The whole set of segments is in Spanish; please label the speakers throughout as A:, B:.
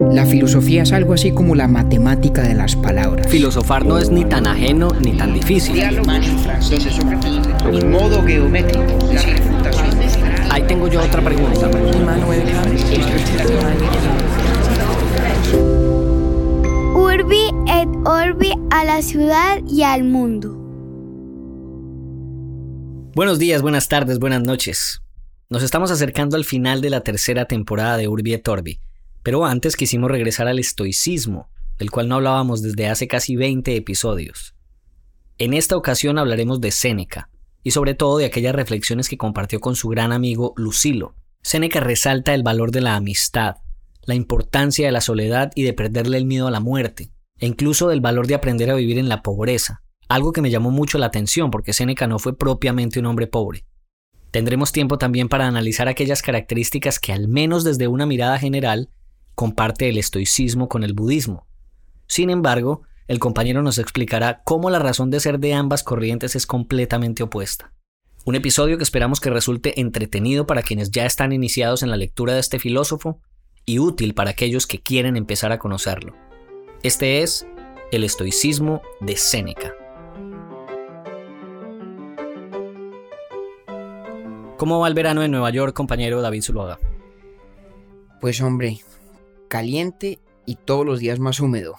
A: La filosofía es algo así como la matemática de las palabras.
B: Filosofar no es ni tan ajeno ni tan difícil.
A: en modo geométrico.
B: Ahí tengo yo otra pregunta.
C: Urbi et Orbi a la ciudad y al mundo.
B: Buenos días, buenas tardes, buenas noches. Nos estamos acercando al final de la tercera temporada de Urbi et Orbi, pero antes quisimos regresar al estoicismo, del cual no hablábamos desde hace casi 20 episodios. En esta ocasión hablaremos de Séneca, y sobre todo de aquellas reflexiones que compartió con su gran amigo Lucilo. Séneca resalta el valor de la amistad, la importancia de la soledad y de perderle el miedo a la muerte, e incluso del valor de aprender a vivir en la pobreza, algo que me llamó mucho la atención porque Séneca no fue propiamente un hombre pobre. Tendremos tiempo también para analizar aquellas características que al menos desde una mirada general comparte el estoicismo con el budismo. Sin embargo, el compañero nos explicará cómo la razón de ser de ambas corrientes es completamente opuesta. Un episodio que esperamos que resulte entretenido para quienes ya están iniciados en la lectura de este filósofo y útil para aquellos que quieren empezar a conocerlo. Este es el estoicismo de Séneca. ¿Cómo va el verano en Nueva York, compañero David Zuluaga?
A: Pues hombre, caliente y todos los días más húmedo.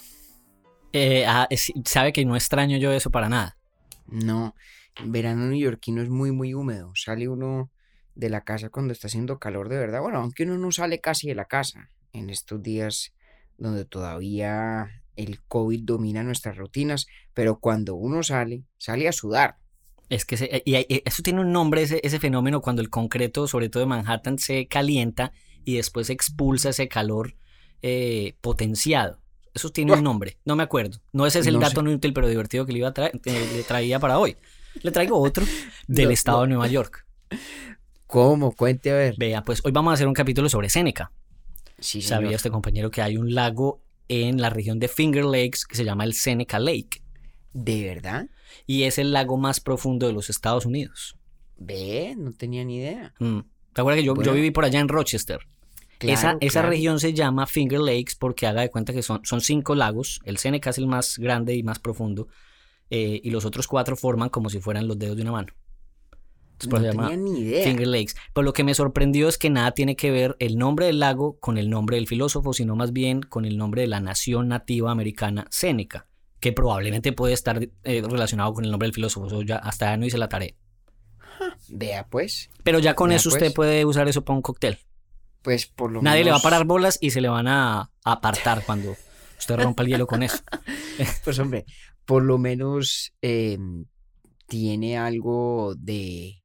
B: Eh, ah, sabe que no extraño yo eso para nada.
A: No, el verano neoyorquino es muy, muy húmedo. Sale uno de la casa cuando está haciendo calor de verdad. Bueno, aunque uno no sale casi de la casa en estos días donde todavía el COVID domina nuestras rutinas, pero cuando uno sale, sale a sudar.
B: Es que y, eso tiene un nombre, ese, ese fenómeno, cuando el concreto, sobre todo de Manhattan, se calienta y después expulsa ese calor eh, potenciado. Eso tiene un nombre, no me acuerdo. No ese es el dato inútil pero divertido que le, iba a traer, eh, le traía para hoy. Le traigo otro del estado de Nueva York.
A: ¿Cómo? Cuente a ver.
B: Vea, pues hoy vamos a hacer un capítulo sobre Seneca. Sí, Sabía este compañero que hay un lago en la región de Finger Lakes que se llama el Seneca Lake.
A: ¿De verdad?
B: Y es el lago más profundo de los Estados Unidos.
A: Ve, no tenía ni idea.
B: Mm. ¿Te acuerdas que yo, yo viví por allá en Rochester? Esa, región se llama Finger Lakes porque haga de cuenta que son, son cinco lagos. El Seneca es el más grande y más profundo. Eh, y los otros cuatro forman como si fueran los dedos de una mano.
A: no tenía ni idea.
B: Finger Lakes. Pero lo que me sorprendió es que nada tiene que ver el nombre del lago con el nombre del filósofo, sino más bien con el nombre de la nación nativa americana Seneca, que probablemente puede estar eh, relacionado con el nombre del filósofo. ya, hasta ya no hice la tarea.
A: Vea pues.
B: Pero ya con eso usted pues. puede usar eso para un cóctel
A: pues por lo
B: Nadie le va a parar bolas y se le van a apartar cuando usted rompa el hielo con eso.
A: pues hombre, por lo menos em, tiene algo de,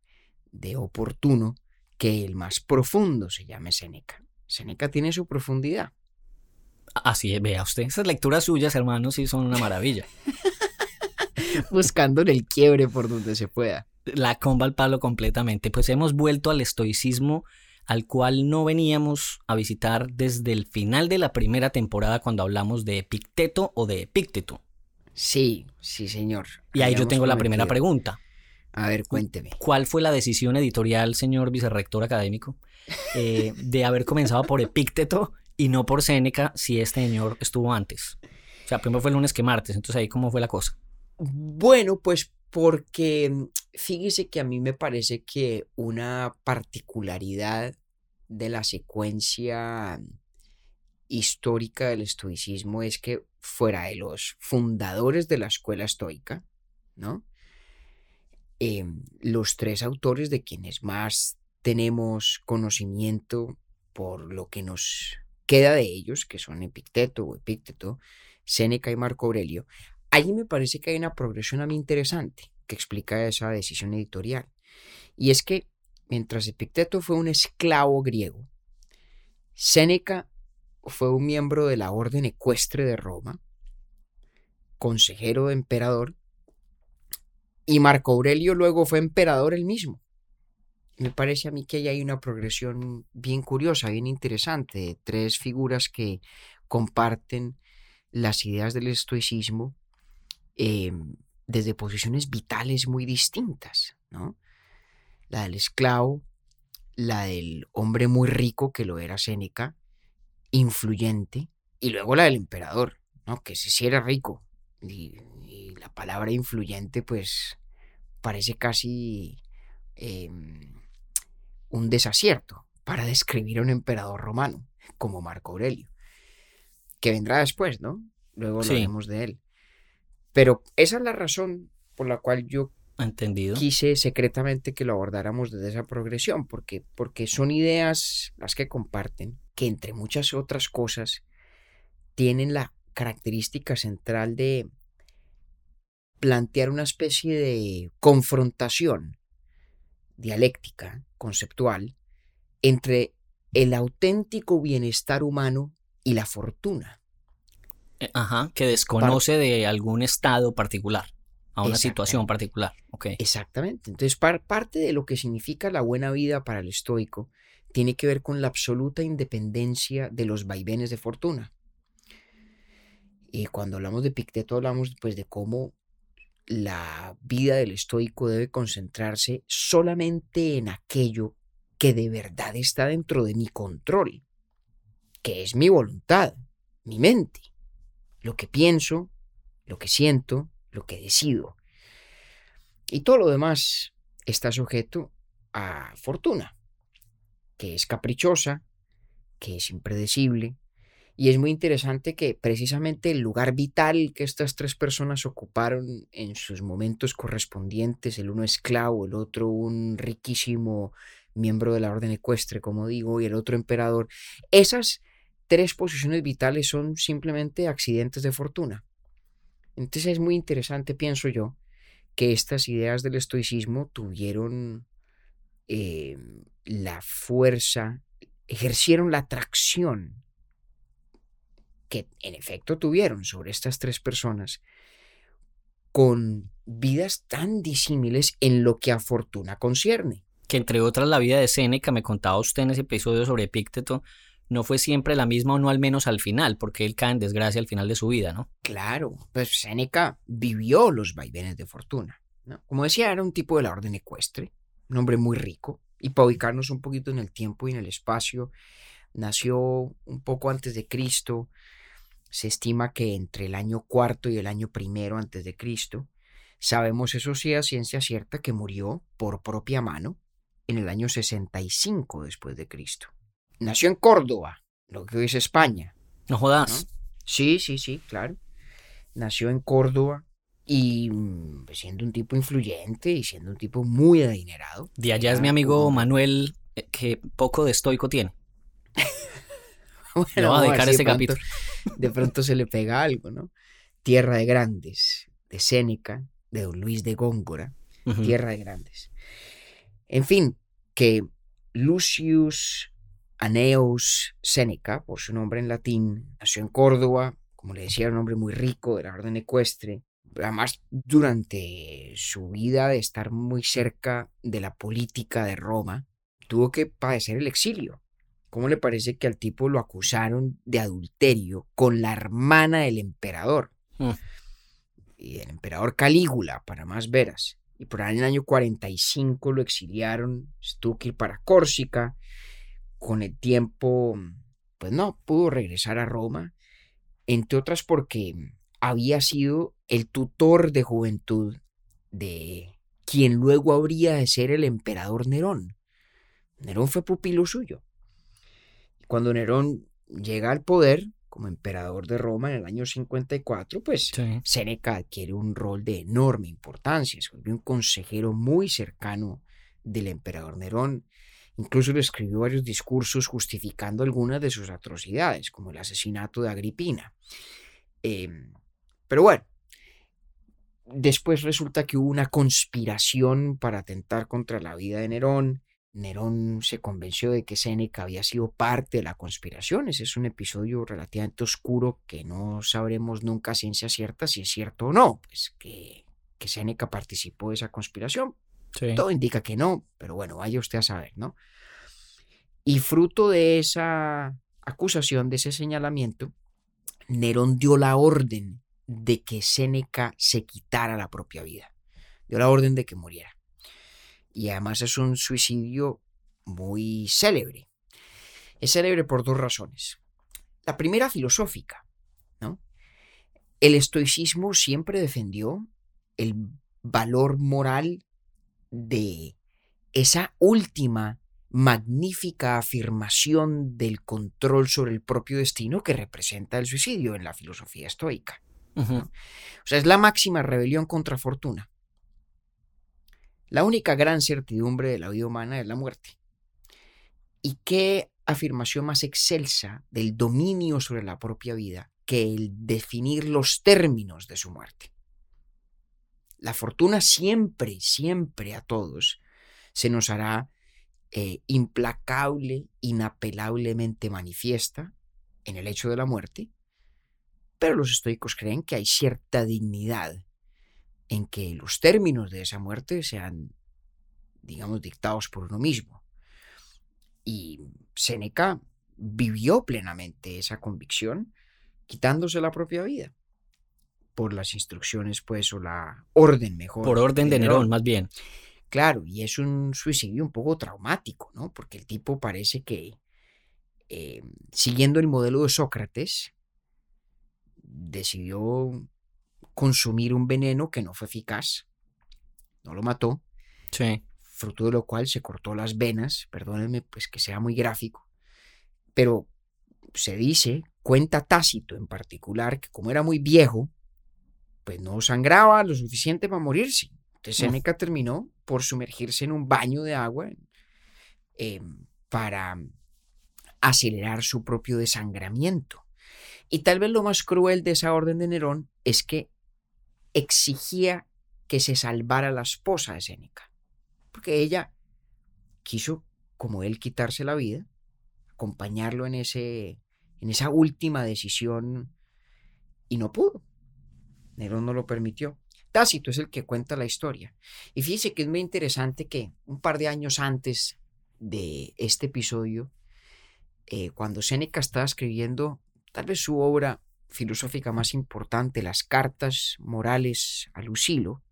A: de oportuno que el más profundo se llame Seneca. Seneca tiene su profundidad.
B: Así es, vea usted. Esas lecturas suyas, hermanos, sí son una maravilla.
A: Buscando el quiebre por donde se pueda.
B: La comba al palo completamente. Pues hemos vuelto al estoicismo al cual no veníamos a visitar desde el final de la primera temporada cuando hablamos de Epicteto o de Epicteto.
A: Sí, sí, señor.
B: Y ahí yo tengo la primera pregunta.
A: A ver, cuénteme.
B: ¿Cuál fue la decisión editorial, señor vicerrector académico, eh, de haber comenzado por Epicteto y no por Séneca si este señor estuvo antes? O sea, primero fue el lunes que martes, entonces ahí cómo fue la cosa.
A: Bueno, pues porque mm, fíjese que a mí me parece que una particularidad de la secuencia histórica del estoicismo es que fuera de los fundadores de la escuela estoica, ¿no? Em, los tres autores de quienes más tenemos conocimiento por lo que nos queda de ellos, que son Epicteto o Epicteto, Séneca y Marco Aurelio, Allí me parece que hay una progresión a mí interesante que explica esa decisión editorial. Y es que mientras Epicteto fue un esclavo griego, Séneca fue un miembro de la orden ecuestre de Roma, consejero de emperador, y Marco Aurelio luego fue emperador él mismo. Me parece a mí que ahí hay una progresión bien curiosa, bien interesante, de tres figuras que comparten las ideas del estoicismo Em, desde posiciones vitales muy distintas, ¿no? La del esclavo, la del hombre muy rico, que lo era Séneca, influyente, y luego la del emperador, ¿no? Que ese sí era rico. Y, y la palabra influyente, pues, parece casi em, un desacierto para describir a un emperador romano como Marco Aurelio, que vendrá después, ¿no? Luego
B: Sí.
A: hablaremos de él. Pero esa es la razón por la cual yo
B: Entendido.
A: quise secretamente que lo abordáramos desde esa progresión, porque, porque son ideas las que comparten, que entre muchas otras cosas tienen la característica central de plantear una especie de confrontación dialéctica, conceptual, entre el auténtico bienestar humano y la fortuna.
B: Eh, Ajá, que desconoce de algún estado particular, a una situación particular.
A: Exactamente. Entonces, par- parte de lo que significa la buena vida para el estoico tiene que ver con la absoluta independencia de los vaivenes de fortuna. Y cuando hablamos de Picteto hablamos pues de cómo la vida del estoico debe concentrarse solamente en aquello que de verdad está dentro de mi control, que es mi voluntad, mi mente, lo que pienso, lo que siento, lo que decido. Y todo lo demás está sujeto a fortuna, que es caprichosa, que es impredecible. Y es muy interesante que precisamente el lugar vital que estas tres personas ocuparon en sus momentos correspondientes, el uno esclavo, el otro un riquísimo miembro de la orden ecuestre, como digo, y el otro emperador, esas tres posiciones vitales son simplemente accidentes de fortuna. Entonces es muy interesante, pienso yo, que estas ideas del estoicismo tuvieron eh, la fuerza, ejercieron la atracción que en efecto tuvieron sobre estas tres personas con vidas tan disímiles en lo que a fortuna concierne.
B: Que entre otras la vida de Séneca, me contaba usted en ese episodio sobre Epícteto, no fue siempre la misma o no al menos al final, porque él cae en desgracia al final de su vida, ¿no?
A: Claro, pues Séneca vivió los vaivenes de fortuna. Como decía, era un tipo de la orden ecuestre, un hombre muy rico, y para ubicarnos un poquito en el tiempo y en el espacio, nació un poco antes de Cristo, se estima que entre el año cuarto y el año primero antes de Cristo, sabemos eso sí a ciencia cierta que murió por propia mano en el año 65 después de Cristo. Nació en Córdoba, lo que hoy es España,
B: No jodas.
A: Sí, sí, sí, claro. Nació en Córdoba y mm, pues, siendo un tipo influyente y siendo un tipo muy adinerado.
B: De allá es mi amigo
A: un-
B: Manuel, eh, que poco de estoico tiene.
A: Bueno,
B: Le voy a dedicar ese
A: de pronto- De pronto se le pega algo, ¿no? Tierra de Grandes, de Séneca, de Don Luis de Góngora. Tierra de Grandes. En fin, que Lucius Aneus Séneca, por su nombre en latín, nació en Córdoba, como le decía, era un hombre muy rico de la orden ecuestre. Además, durante su vida de estar muy cerca de la política de Roma, tuvo que padecer el exilio. ¿Cómo le parece que al tipo lo acusaron de adulterio con la hermana del emperador?
B: Mm.
A: Y del emperador Calígula, para más veras. Y por ahí en el año 45 lo exiliaron, tuvo que ir para Córcega. Con el tiempo, pues no, pudo regresar a Roma, entre otras porque había sido el tutor de juventud de quien luego habría de ser el emperador Nerón. Nerón fue pupilo suyo. Cuando Nerón llega al poder como emperador de Roma en el año 54, pues
B: Sí.
A: Séneca adquiere un rol de enorme importancia, se volvió un consejero muy cercano del emperador Nerón. Incluso le escribió varios discursos justificando algunas de sus atrocidades, como el asesinato de Agripina. Em, pero bueno, después resulta que hubo una conspiración para atentar contra la vida de Nerón. Nerón se convenció de que Séneca había sido parte de la conspiración. Ese es un episodio relativamente oscuro que no sabremos nunca a ciencia cierta si es cierto o no. Pues que, que Séneca participó de esa conspiración. Todo indica que no, pero bueno, vaya usted a saber, ¿no? Y fruto de esa acusación, de ese señalamiento, Nerón dio la orden de que Séneca se quitara la propia vida. Dio la orden de que muriera. Y además es un suicidio muy célebre. Es célebre por dos razones. la primera filosófica, ¿no? El estoicismo siempre defendió el valor moral de esa última magnífica afirmación del control sobre el propio destino que representa el suicidio en la filosofía estoica. O sea, es la máxima rebelión contra fortuna. La única gran certidumbre de la vida humana es la muerte. ¿Y qué afirmación más excelsa del dominio sobre la propia vida que el definir los términos de su muerte? La fortuna siempre, siempre a todos se nos hará eh, implacable, inapelablemente manifiesta en el hecho de la muerte, pero los estoicos creen que hay cierta dignidad en que los términos de esa muerte sean, digamos, dictados por uno mismo. Y Séneca vivió plenamente esa convicción, quitándose la propia vida por las instrucciones, pues, o la orden mejor.
B: Por orden de Nerón, más bien.
A: Claro, y es un suicidio un poco traumático, ¿no? Porque el tipo parece que, eh, siguiendo el modelo de Sócrates, decidió consumir un veneno que no fue eficaz, no lo mató,
B: sí.
A: fruto de lo cual se cortó las venas, perdónenme pues que sea muy gráfico, pero se dice, cuenta Tácito en particular, que como era muy viejo, pues no sangraba lo suficiente para morirse. Entonces Seneca terminó por sumergirse en un baño de agua em, para acelerar su propio desangramiento. Y tal vez lo más cruel de esa orden de Nerón es que exigía que se salvara la esposa de Séneca, porque ella quiso, como él, quitarse la vida, acompañarlo en, ese, en esa última decisión y no pudo. Nerón no lo permitió. Tácito es el que cuenta la historia. Y fíjese que es muy interesante que un par de años antes de este episodio, eh, cuando Séneca estaba escribiendo tal vez su obra filosófica más importante, las cartas morales a Lucilo,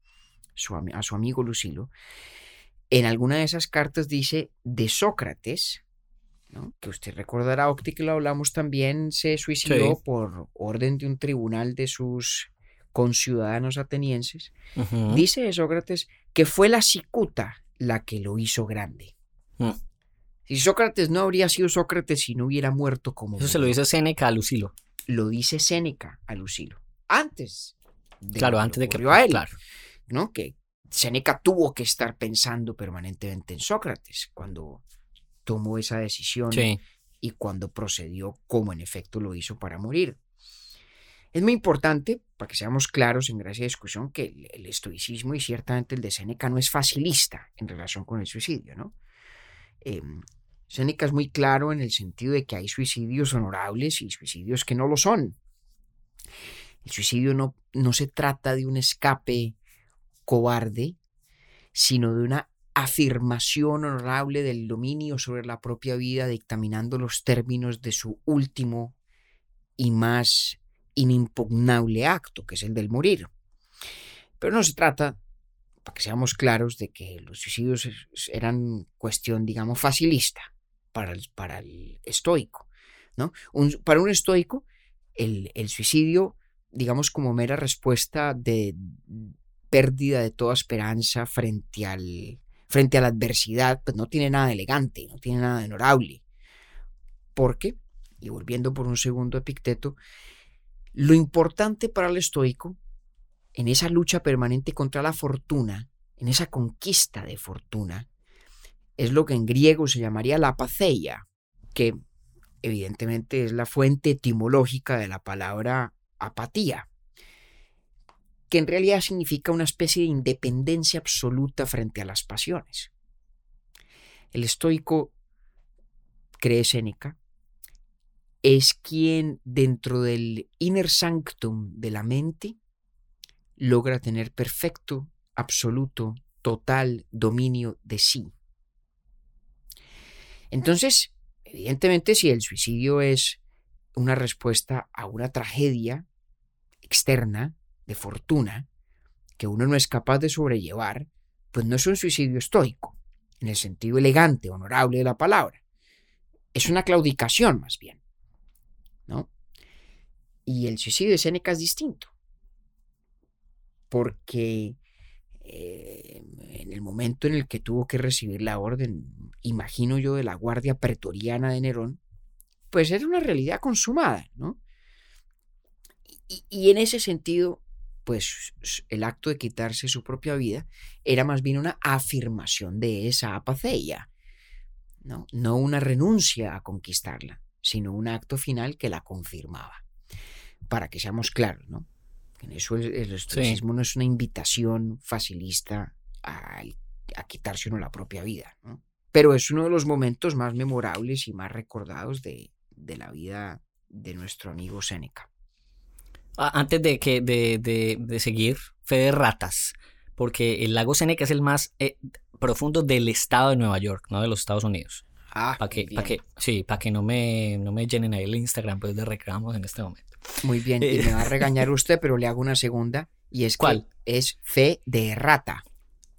A: a su amigo Lucilo, en alguna de esas cartas dice de Sócrates, que usted recordará, Octi, que lo hablamos también, se suicidó por orden de un tribunal de sus conciudadanos atenienses. Dice de Sócrates que fue la cicuta la que lo hizo grande. Mm. Si Sócrates no habría sido Sócrates si no hubiera muerto como...
B: Eso se lo dice Séneca a Lucilo
A: lo dice Séneca a Lucilo. Antes.
B: De claro, antes de que.
A: A él, claro. ¿no? Que Séneca tuvo que estar pensando permanentemente en Sócrates cuando tomó esa decisión y cuando procedió como en efecto lo hizo para morir. Es muy importante, para que seamos claros en gracia de discusión, que el, estoicismo y ciertamente el de Séneca no es facilista en relación con el suicidio, ¿no? Em, es muy claro en el sentido de que hay suicidios honorables y suicidios que no lo son. El suicidio no, no se trata de un escape cobarde, sino de una afirmación honorable del dominio sobre la propia vida, dictaminando los términos de su último y más inimpugnable acto, que es el del morir. Pero no se trata, para que seamos claros, de que los suicidios eran cuestión, digamos, facilista para el, para el estoico. ¿no? para un estoico, el, suicidio, digamos, como mera respuesta de pérdida de toda esperanza frente, al, frente a la adversidad, pues no tiene nada elegante, no tiene nada de honorable. Porque, y volviendo por un segundo Epicteto, lo importante para el estoico, en esa lucha permanente contra la fortuna, en esa conquista de fortuna, es lo que en griego se llamaría la apatheia, que evidentemente es la fuente etimológica de la palabra apatía, que en realidad significa una especie de independencia absoluta frente a las pasiones. El estoico, cree Séneca, es quien dentro del inner sanctum de la mente logra tener perfecto, absoluto, total dominio de sí. Entonces, evidentemente, si el suicidio es una respuesta a una tragedia externa, de fortuna, que uno no es capaz de sobrellevar, pues no es un suicidio estoico, en el sentido elegante, honorable de la palabra. Es una claudicación más bien. Y el suicidio de Séneca es distinto. Porque eh, en el momento en el que tuvo que recibir la orden, imagino yo, de la guardia pretoriana de Nerón, pues era una realidad consumada, ¿no? Y, y en ese sentido, pues el acto de quitarse su propia vida era más bien una afirmación de esa apaceia, ¿no? no una renuncia a conquistarla, sino un acto final que la confirmaba. Para que seamos claros, ¿no? En eso el, el estoicismo no es una invitación facilista a, a, quitarse uno la propia vida, ¿no? Pero es uno de los momentos más memorables y más recordados de, de la vida de nuestro amigo Séneca.
B: Antes de, que, de, de, de seguir, fe de ratas, porque el lago Seneca es el más eh, profundo del estado de Nueva York, no de los Estados Unidos.
A: Ah,
B: para que, pa que, sí, para que no me, no me llenen ahí el Instagram pues de reclamos en este momento.
A: Muy bien, y me va a regañar usted, pero le hago una segunda y es
B: ¿Cuál?
A: que es fe de errata.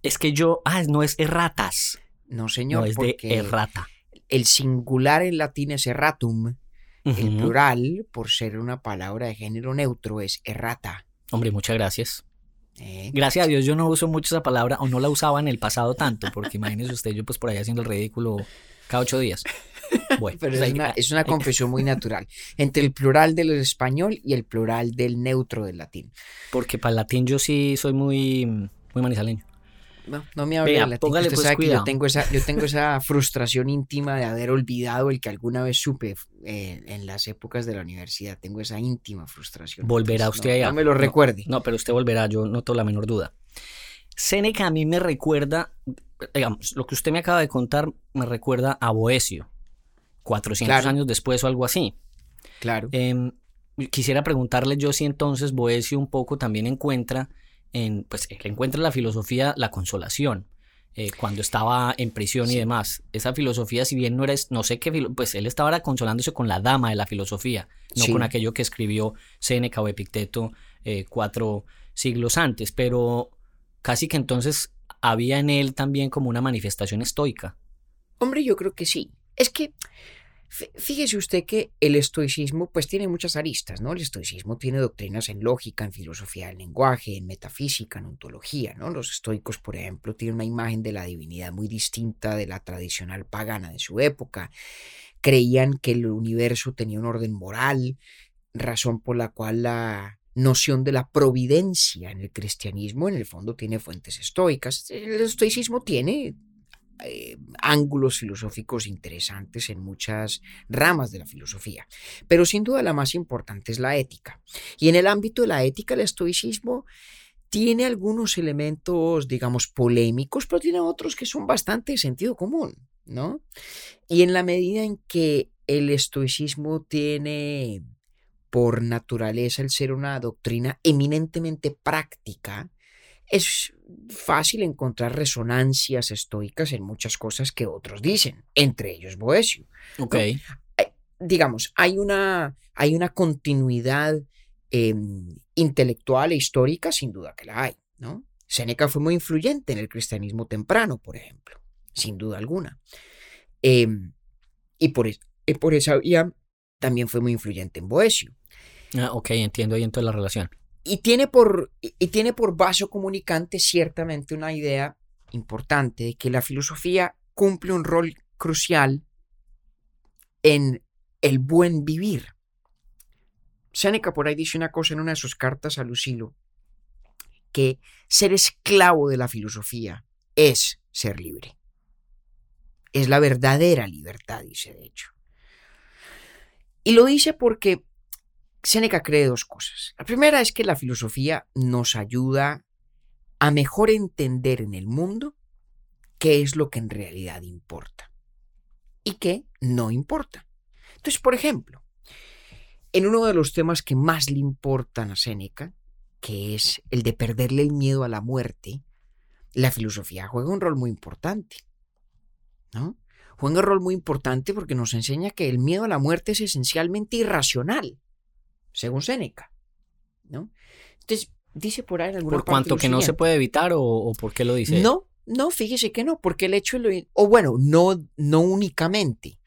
B: Es que yo, ah, no es erratas.
A: No, señor,
B: no es de errata.
A: el singular en latín es erratum, el plural, por ser una palabra de género neutro, es errata.
B: Hombre, muchas gracias.
A: ¿eh?
B: Gracias a Dios yo no uso mucho esa palabra o no la usaba en el pasado tanto, porque imagínese usted, yo pues por ahí haciendo el ridículo cada ocho días. Bueno,
A: Pero
B: pues
A: es una, es una
B: hay-
A: confesión muy natural entre el plural del español y el plural del neutro del latín.
B: porque para el latín yo sí soy muy, muy manizaleño.
A: No, no me hable latín.
B: póngale,
A: Usted
B: pues,
A: sabe que yo tengo, esa, yo tengo esa frustración íntima de haber olvidado el que alguna vez supe eh, en las épocas de la universidad. Tengo esa íntima frustración.
B: Volverá
A: Entonces,
B: usted
A: no,
B: allá.
A: No me lo recuerde.
B: No, pero usted volverá, yo no tengo la menor duda. Séneca a mí me recuerda, digamos, lo que usted me acaba de contar me recuerda a Boesio, 400
A: Claro.
B: años después o algo así.
A: Claro.
B: Em, quisiera preguntarle yo si entonces Boesio un poco también encuentra en, pues él encuentra en la filosofía la consolación. eh, cuando estaba en prisión y demás. Esa filosofía, si bien no era, no sé qué, filo- pues él estaba ahora consolándose con la dama de la filosofía, no
A: Sí.
B: con aquello que escribió Séneca o Epicteto eh, cuatro siglos antes, pero casi que entonces había en él también como una manifestación estoica.
A: Hombre, yo creo que sí. Es que fí- fíjese usted que el estoicismo pues tiene muchas aristas, ¿no? El estoicismo tiene doctrinas en lógica, en filosofía del lenguaje, en metafísica, en ontología, ¿no? Los estoicos, por ejemplo, tienen una imagen de la divinidad muy distinta de la tradicional pagana de su época. Creían que el universo tenía un orden moral, razón por la cual la noción de la providencia en el cristianismo en el fondo tiene fuentes estoicas. El estoicismo tiene eh, ángulos filosóficos interesantes en muchas ramas de la filosofía. Pero sin duda la más importante es la ética. Y en el ámbito de la ética, el estoicismo tiene algunos elementos, digamos, polémicos, pero tiene otros que son bastante de sentido común, ¿no? Y en la medida en que el estoicismo tiene por naturaleza el ser una doctrina eminentemente práctica, es fácil encontrar resonancias estoicas en muchas cosas que otros dicen, entre ellos Boesio.
B: Ok.
A: Digamos, hay una, hay una continuidad eh, intelectual e histórica, sin duda que la hay, ¿no? Séneca fue muy influyente en el cristianismo temprano, por ejemplo, sin duda alguna. Eh, y por, por esa vía también fue muy influyente en Boesio.
B: Ah, ok, entiendo ahí entonces la relación.
A: Y tiene por, y tiene por vaso comunicante ciertamente una idea importante de que la filosofía cumple un rol crucial en el buen vivir. Séneca por ahí dice una cosa en una de sus cartas a Lucilo, que ser esclavo de la filosofía es ser libre. Es la verdadera libertad, dice de hecho. Y lo dice porque Séneca cree dos cosas. La primera es que la filosofía nos ayuda a mejor entender en el mundo qué es lo que en realidad importa y qué no importa. Entonces, por ejemplo, en uno de los temas que más le importan a Séneca, que es el de perderle el miedo a la muerte, la filosofía juega un rol muy importante. ¿No? Juega un rol muy importante porque nos enseña que el miedo a la muerte es esencialmente irracional según Séneca. ¿no? Entonces, dice por ahí en alguna
B: ¿Por cuanto que no se puede evitar o, o por qué lo dice?
A: No, no, fíjese que no, porque el hecho, de lo, o bueno, no, no únicamente.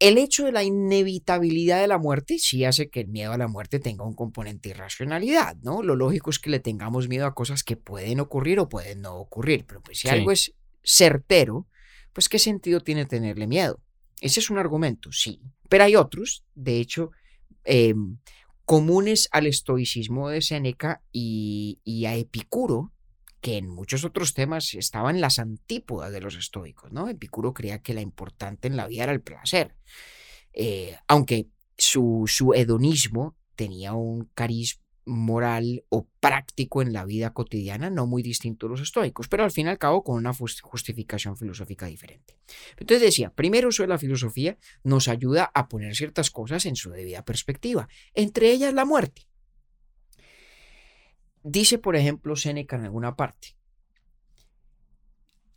A: El hecho de la inevitabilidad de la muerte sí hace que el miedo a la muerte tenga un componente de irracionalidad, ¿no? Lo lógico es que le tengamos miedo a cosas que pueden ocurrir o pueden no ocurrir, pero pues si algo es certero, pues ¿qué sentido tiene tenerle miedo? Ese es un argumento, sí, pero hay otros, de hecho, em, comunes al estoicismo de Séneca y, a Epicuro, que en muchos otros temas estaban las antípodas de los estoicos, ¿no? Epicuro creía que la importante en la vida era el placer, eh, aunque su, su hedonismo tenía un cariz moral o práctico en la vida cotidiana, no muy distinto a los estoicos, pero al fin y al cabo con una justificación filosófica diferente. Entonces decía, primer uso de la filosofía nos ayuda a poner ciertas cosas en su debida perspectiva, entre ellas la muerte. Dice, por ejemplo, Séneca en alguna parte,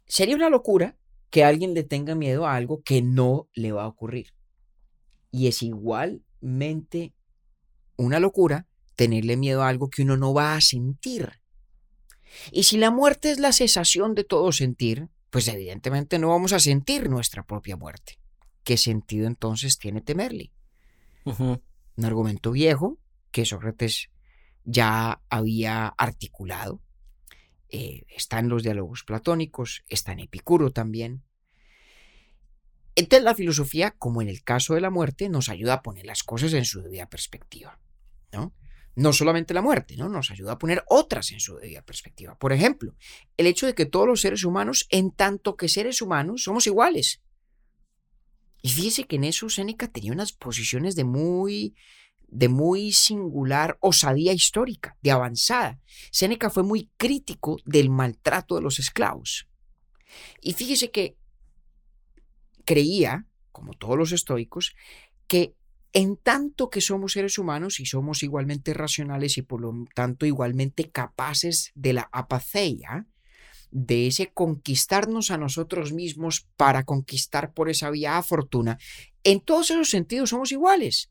A: sería una locura que alguien le tenga miedo a algo que no le va a ocurrir. Y es igualmente una locura tenerle miedo a algo que uno no va a sentir. Y si la muerte es la cesación de todo sentir, pues evidentemente no vamos a sentir nuestra propia muerte. ¿Qué sentido entonces tiene temerle? Un argumento viejo que Sócrates ya había articulado. Eh, está en los diálogos platónicos, está en Epicuro también. Entonces la filosofía, como en el caso de la muerte, nos ayuda a poner las cosas en su debida perspectiva. ¿no? No solamente la muerte, ¿no? Nos ayuda a poner otras en su debida perspectiva. Por ejemplo, el hecho de que todos los seres humanos, en tanto que seres humanos, somos iguales. Y fíjese que en eso Séneca tenía unas posiciones de muy de muy singular osadía histórica, de avanzada. Séneca fue muy crítico del maltrato de los esclavos. Y fíjese que creía, como todos los estoicos, que en tanto que somos seres humanos y somos igualmente racionales y por lo tanto igualmente capaces de la apatheia, de ese conquistarnos a nosotros mismos para conquistar por esa vía a fortuna, en todos esos sentidos somos iguales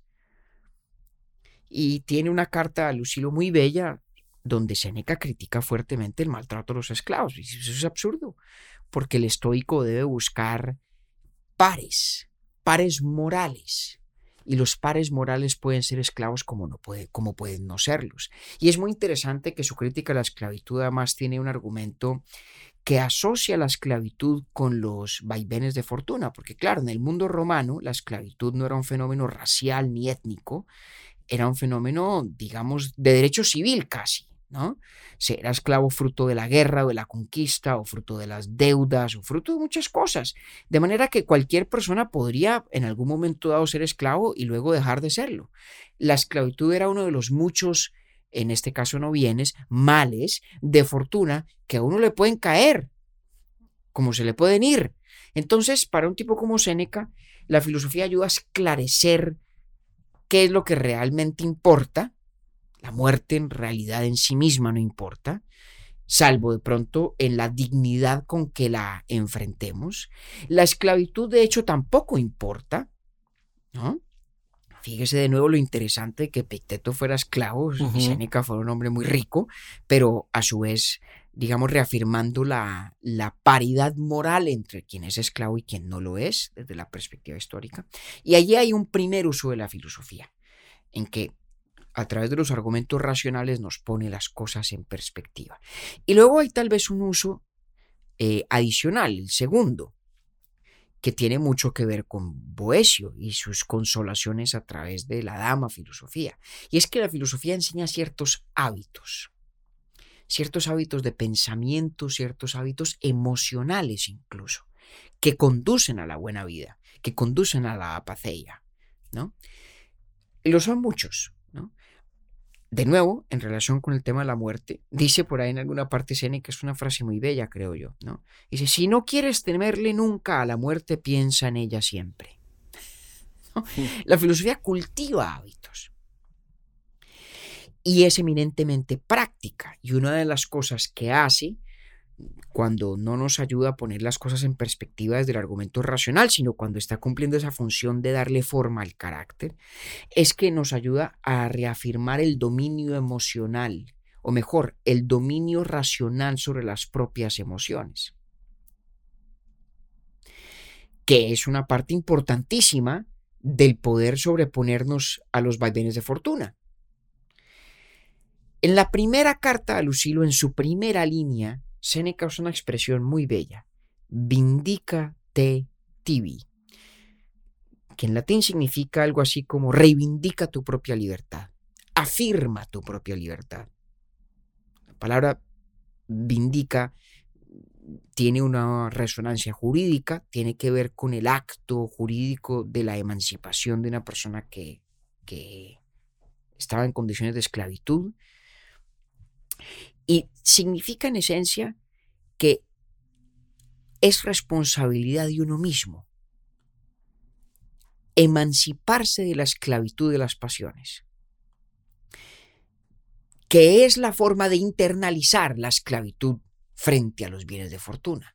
A: y tiene una carta a Lucilo muy bella donde Seneca critica fuertemente el maltrato a los esclavos. Y eso es absurdo, porque el estoico debe buscar pares, pares morales. Y los pares morales pueden ser esclavos como, no puede, como pueden no serlos. Y es muy interesante que su crítica a la esclavitud además tiene un argumento que asocia la esclavitud con los vaivenes de fortuna, porque claro, en el mundo romano la esclavitud no era un fenómeno racial ni étnico, era un fenómeno, digamos, de derecho civil casi, ¿no? Se era esclavo fruto de la guerra o de la conquista o fruto de las deudas o fruto de muchas cosas. De manera que cualquier persona podría en algún momento dado ser esclavo y luego dejar de serlo. La esclavitud era uno de los muchos, en este caso no bienes, males de fortuna que a uno le pueden caer, como se le pueden ir. Entonces, para un tipo como Séneca, la filosofía ayuda a esclarecer qué es lo que realmente importa. La muerte en realidad en sí misma no importa, salvo de pronto en la dignidad con que la enfrentemos. La esclavitud de hecho tampoco importa, ¿no? Fíjese de nuevo lo interesante que Picteto fuera esclavo y Seneca fuera un hombre muy rico, pero a su vez digamos, reafirmando la, la, paridad moral entre quien es esclavo y quien no lo es, desde la perspectiva histórica. Y allí hay un primer uso de la filosofía, en que a través de los argumentos racionales nos pone las cosas en perspectiva. Y luego hay tal vez un uso eh, adicional, el segundo, que tiene mucho que ver con Boesio y sus consolaciones a través de la dama filosofía. Y es que la filosofía enseña ciertos hábitos ciertos hábitos de pensamiento, ciertos hábitos emocionales incluso, que conducen a la buena vida, que conducen a la apaceia, ¿no? Y lo son muchos. De nuevo, en relación con el tema de la muerte, dice por ahí en alguna parte que es una frase muy bella, creo yo, ¿no? Dice, si no quieres temerle nunca a la muerte, piensa en ella siempre. La filosofía cultiva hábitos y es eminentemente práctica. Y una de las cosas que hace cuando no nos ayuda a poner las cosas en perspectiva desde el argumento racional, sino cuando está cumpliendo esa función de darle forma al carácter, es que nos ayuda a reafirmar el dominio emocional, o mejor, el dominio racional sobre las propias emociones, que es una parte importantísima del poder sobreponernos a los vaivenes de fortuna. En la primera carta a Lucilo, en su primera línea, Seneca usa una expresión muy bella, vindica te tibi, que en latín significa algo así como reivindica tu propia libertad, afirma tu propia libertad. La palabra vindica tiene una resonancia jurídica, tiene que ver con el acto jurídico de la emancipación de una persona que estaba en condiciones de esclavitud. Y significa en esencia que es responsabilidad de uno mismo emanciparse de la esclavitud de las pasiones, que es la forma de internalizar la esclavitud frente a los bienes de fortuna.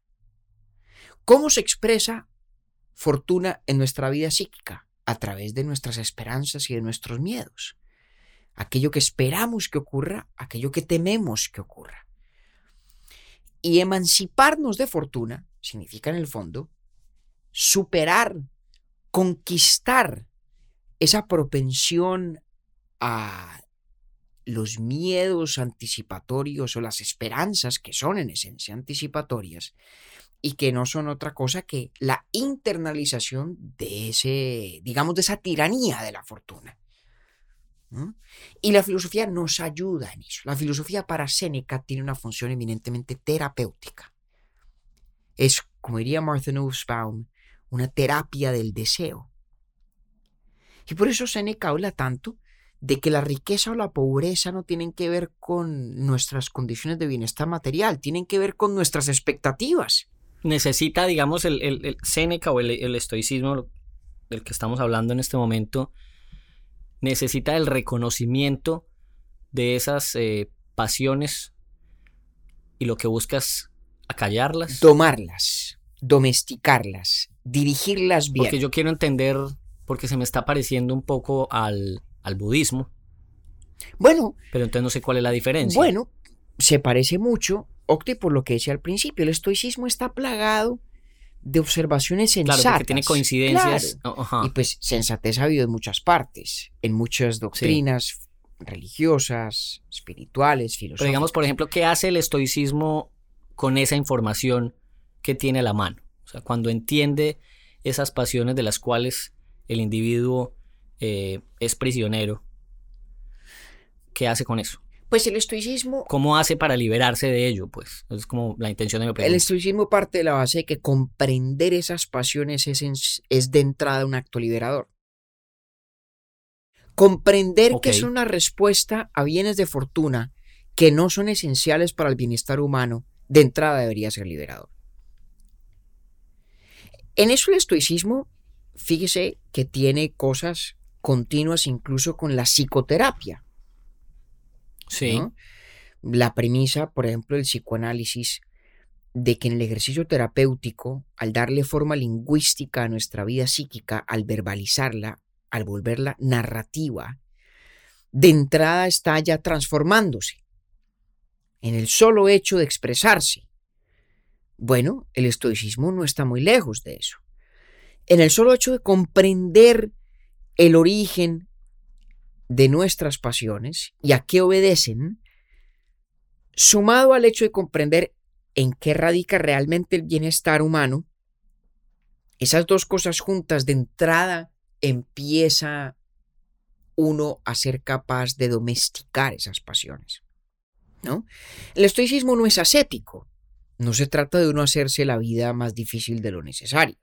A: ¿Cómo se expresa fortuna en nuestra vida psíquica? A través de nuestras esperanzas y de nuestros miedos. Aquello que esperamos que ocurra, aquello que tememos que ocurra. Y emanciparnos de fortuna significa en el fondo superar, conquistar esa propensión a los miedos anticipatorios o las esperanzas que son en esencia anticipatorias y que no son otra cosa que la internalización de ese, digamos, de esa tiranía de la fortuna. Y la filosofía nos ayuda en eso. La filosofía para Séneca tiene una función eminentemente terapéutica. Es, como diría Martha Nussbaum, una terapia del deseo. Y por eso Séneca habla tanto de que la riqueza o la pobreza no tienen que ver con nuestras condiciones de bienestar material, tienen que ver con nuestras expectativas.
B: Necesita, digamos, el, el, Séneca o el, estoicismo del que estamos hablando en este momento, necesita el reconocimiento de esas eh, pasiones y lo que buscas acallarlas.
A: Tomarlas, domesticarlas, dirigirlas bien.
B: Porque yo quiero entender, porque se me está pareciendo un poco al, al budismo.
A: Bueno.
B: Pero entonces no sé cuál es la diferencia.
A: Bueno, se parece mucho, Octe, por lo que decía al principio. El estoicismo está plagado de observaciones sensatas.
B: Claro, porque tiene coincidencias.
A: Y pues sensatez ha habido en muchas partes, en muchas doctrinas religiosas, espirituales, filosóficas.
B: Pero digamos, por ejemplo, ¿qué hace el estoicismo con esa información que tiene a la mano? O sea, cuando entiende esas pasiones de las cuales el individuo eh, es prisionero, ¿qué hace con eso?
A: Pues el estoicismo...
B: ¿Cómo hace para liberarse de ello? Pues es como la intención de mi pregunta.
A: El estoicismo parte de la base de que comprender esas pasiones es, es de entrada un acto liberador. Comprender que es una respuesta a bienes de fortuna que no son esenciales para el bienestar humano, de entrada debería ser liberador. En eso el estoicismo, fíjese que tiene cosas continuas incluso con la psicoterapia.
B: Sí.
A: La premisa, por ejemplo, del psicoanálisis, de que en el ejercicio terapéutico, al darle forma lingüística a nuestra vida psíquica, al verbalizarla, al volverla narrativa, de entrada está ya transformándose en el solo hecho de expresarse. Bueno, el estoicismo no está muy lejos de eso. En el solo hecho de comprender el origen de nuestras pasiones y a qué obedecen, sumado al hecho de comprender en qué radica realmente el bienestar humano, esas dos cosas juntas de entrada empieza uno a ser capaz de domesticar esas pasiones. ¿no? El estoicismo no es ascético, no se trata de uno hacerse la vida más difícil de lo necesario.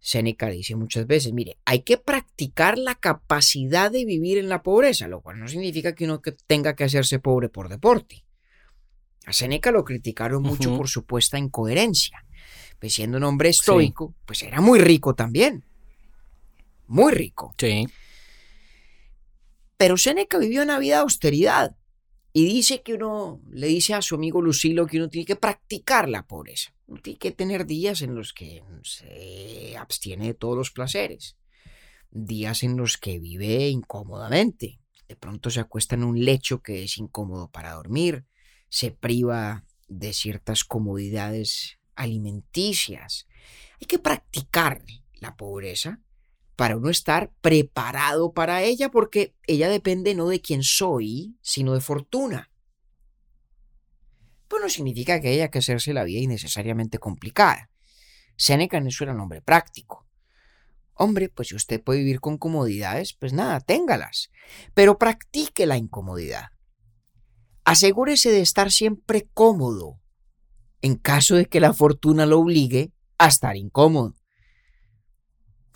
A: Seneca dice muchas veces, mire, hay que practicar la capacidad de vivir en la pobreza, lo cual no significa que uno tenga que hacerse pobre por deporte. A Seneca lo criticaron mucho por su puesta incoherencia. Pues siendo un hombre estoico, pues era muy rico también. Muy rico.
B: Sí.
A: Pero Seneca vivió una vida de austeridad. Y dice que uno le dice a su amigo Lucilo que uno tiene que practicar la pobreza. Tiene que tener días en los que se abstiene de todos los placeres. Días en los que vive incómodamente. De pronto se acuesta en un lecho que es incómodo para dormir. Se priva de ciertas comodidades alimenticias. Hay que practicar la pobreza para uno estar preparado para ella, porque ella depende no de quién soy, sino de fortuna. Pues no significa que haya que hacerse la vida innecesariamente complicada. Seneca en eso era un hombre práctico. Hombre, pues si usted puede vivir con comodidades, pues nada, téngalas. Pero practique la incomodidad. Asegúrese de estar siempre cómodo, en caso de que la fortuna lo obligue a estar incómodo.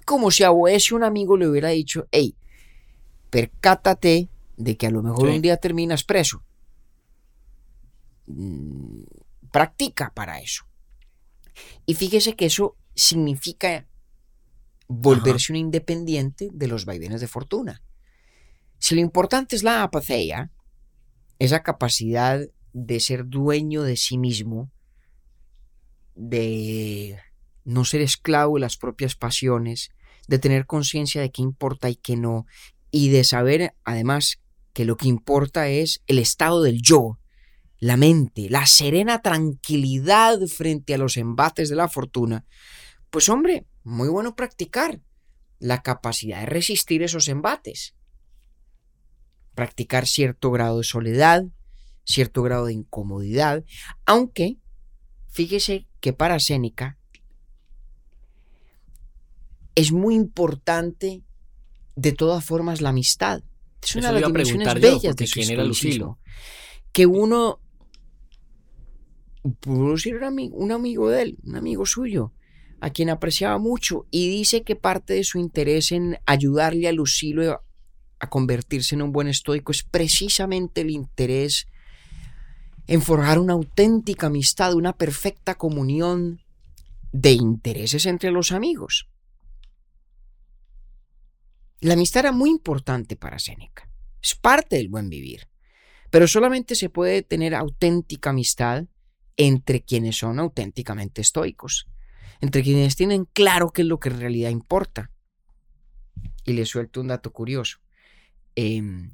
A: Como si a ese un amigo le hubiera dicho, hey, percátate de que a lo mejor un día terminas preso. Mm, practica para eso. Y fíjese que eso significa volverse un independiente de los vaivenes de fortuna. Si lo importante es la apatía, esa capacidad de ser dueño de sí mismo, de no ser esclavo de las propias pasiones, de tener conciencia de qué importa y qué no, y de saber además que lo que importa es el estado del yo, la mente, la serena tranquilidad frente a los embates de la fortuna, pues hombre, muy bueno practicar la capacidad de resistir esos embates. Practicar cierto grado de soledad, cierto grado de incomodidad, aunque fíjese que para Séneca es muy importante de todas formas la amistad. Es una de las dimensiones bellas de su Que uno pudo ser un amigo de él, un amigo suyo, a quien apreciaba mucho, y dice que parte de su interés en ayudarle a Lucilo a convertirse en un buen estoico es precisamente el interés en forjar una auténtica amistad, una perfecta comunión de intereses entre los amigos. La amistad era muy importante para Séneca, es parte del buen vivir, pero solamente se puede tener auténtica amistad entre quienes son auténticamente estoicos, entre quienes tienen claro qué es lo que en realidad importa. Y les suelto un dato curioso. Em,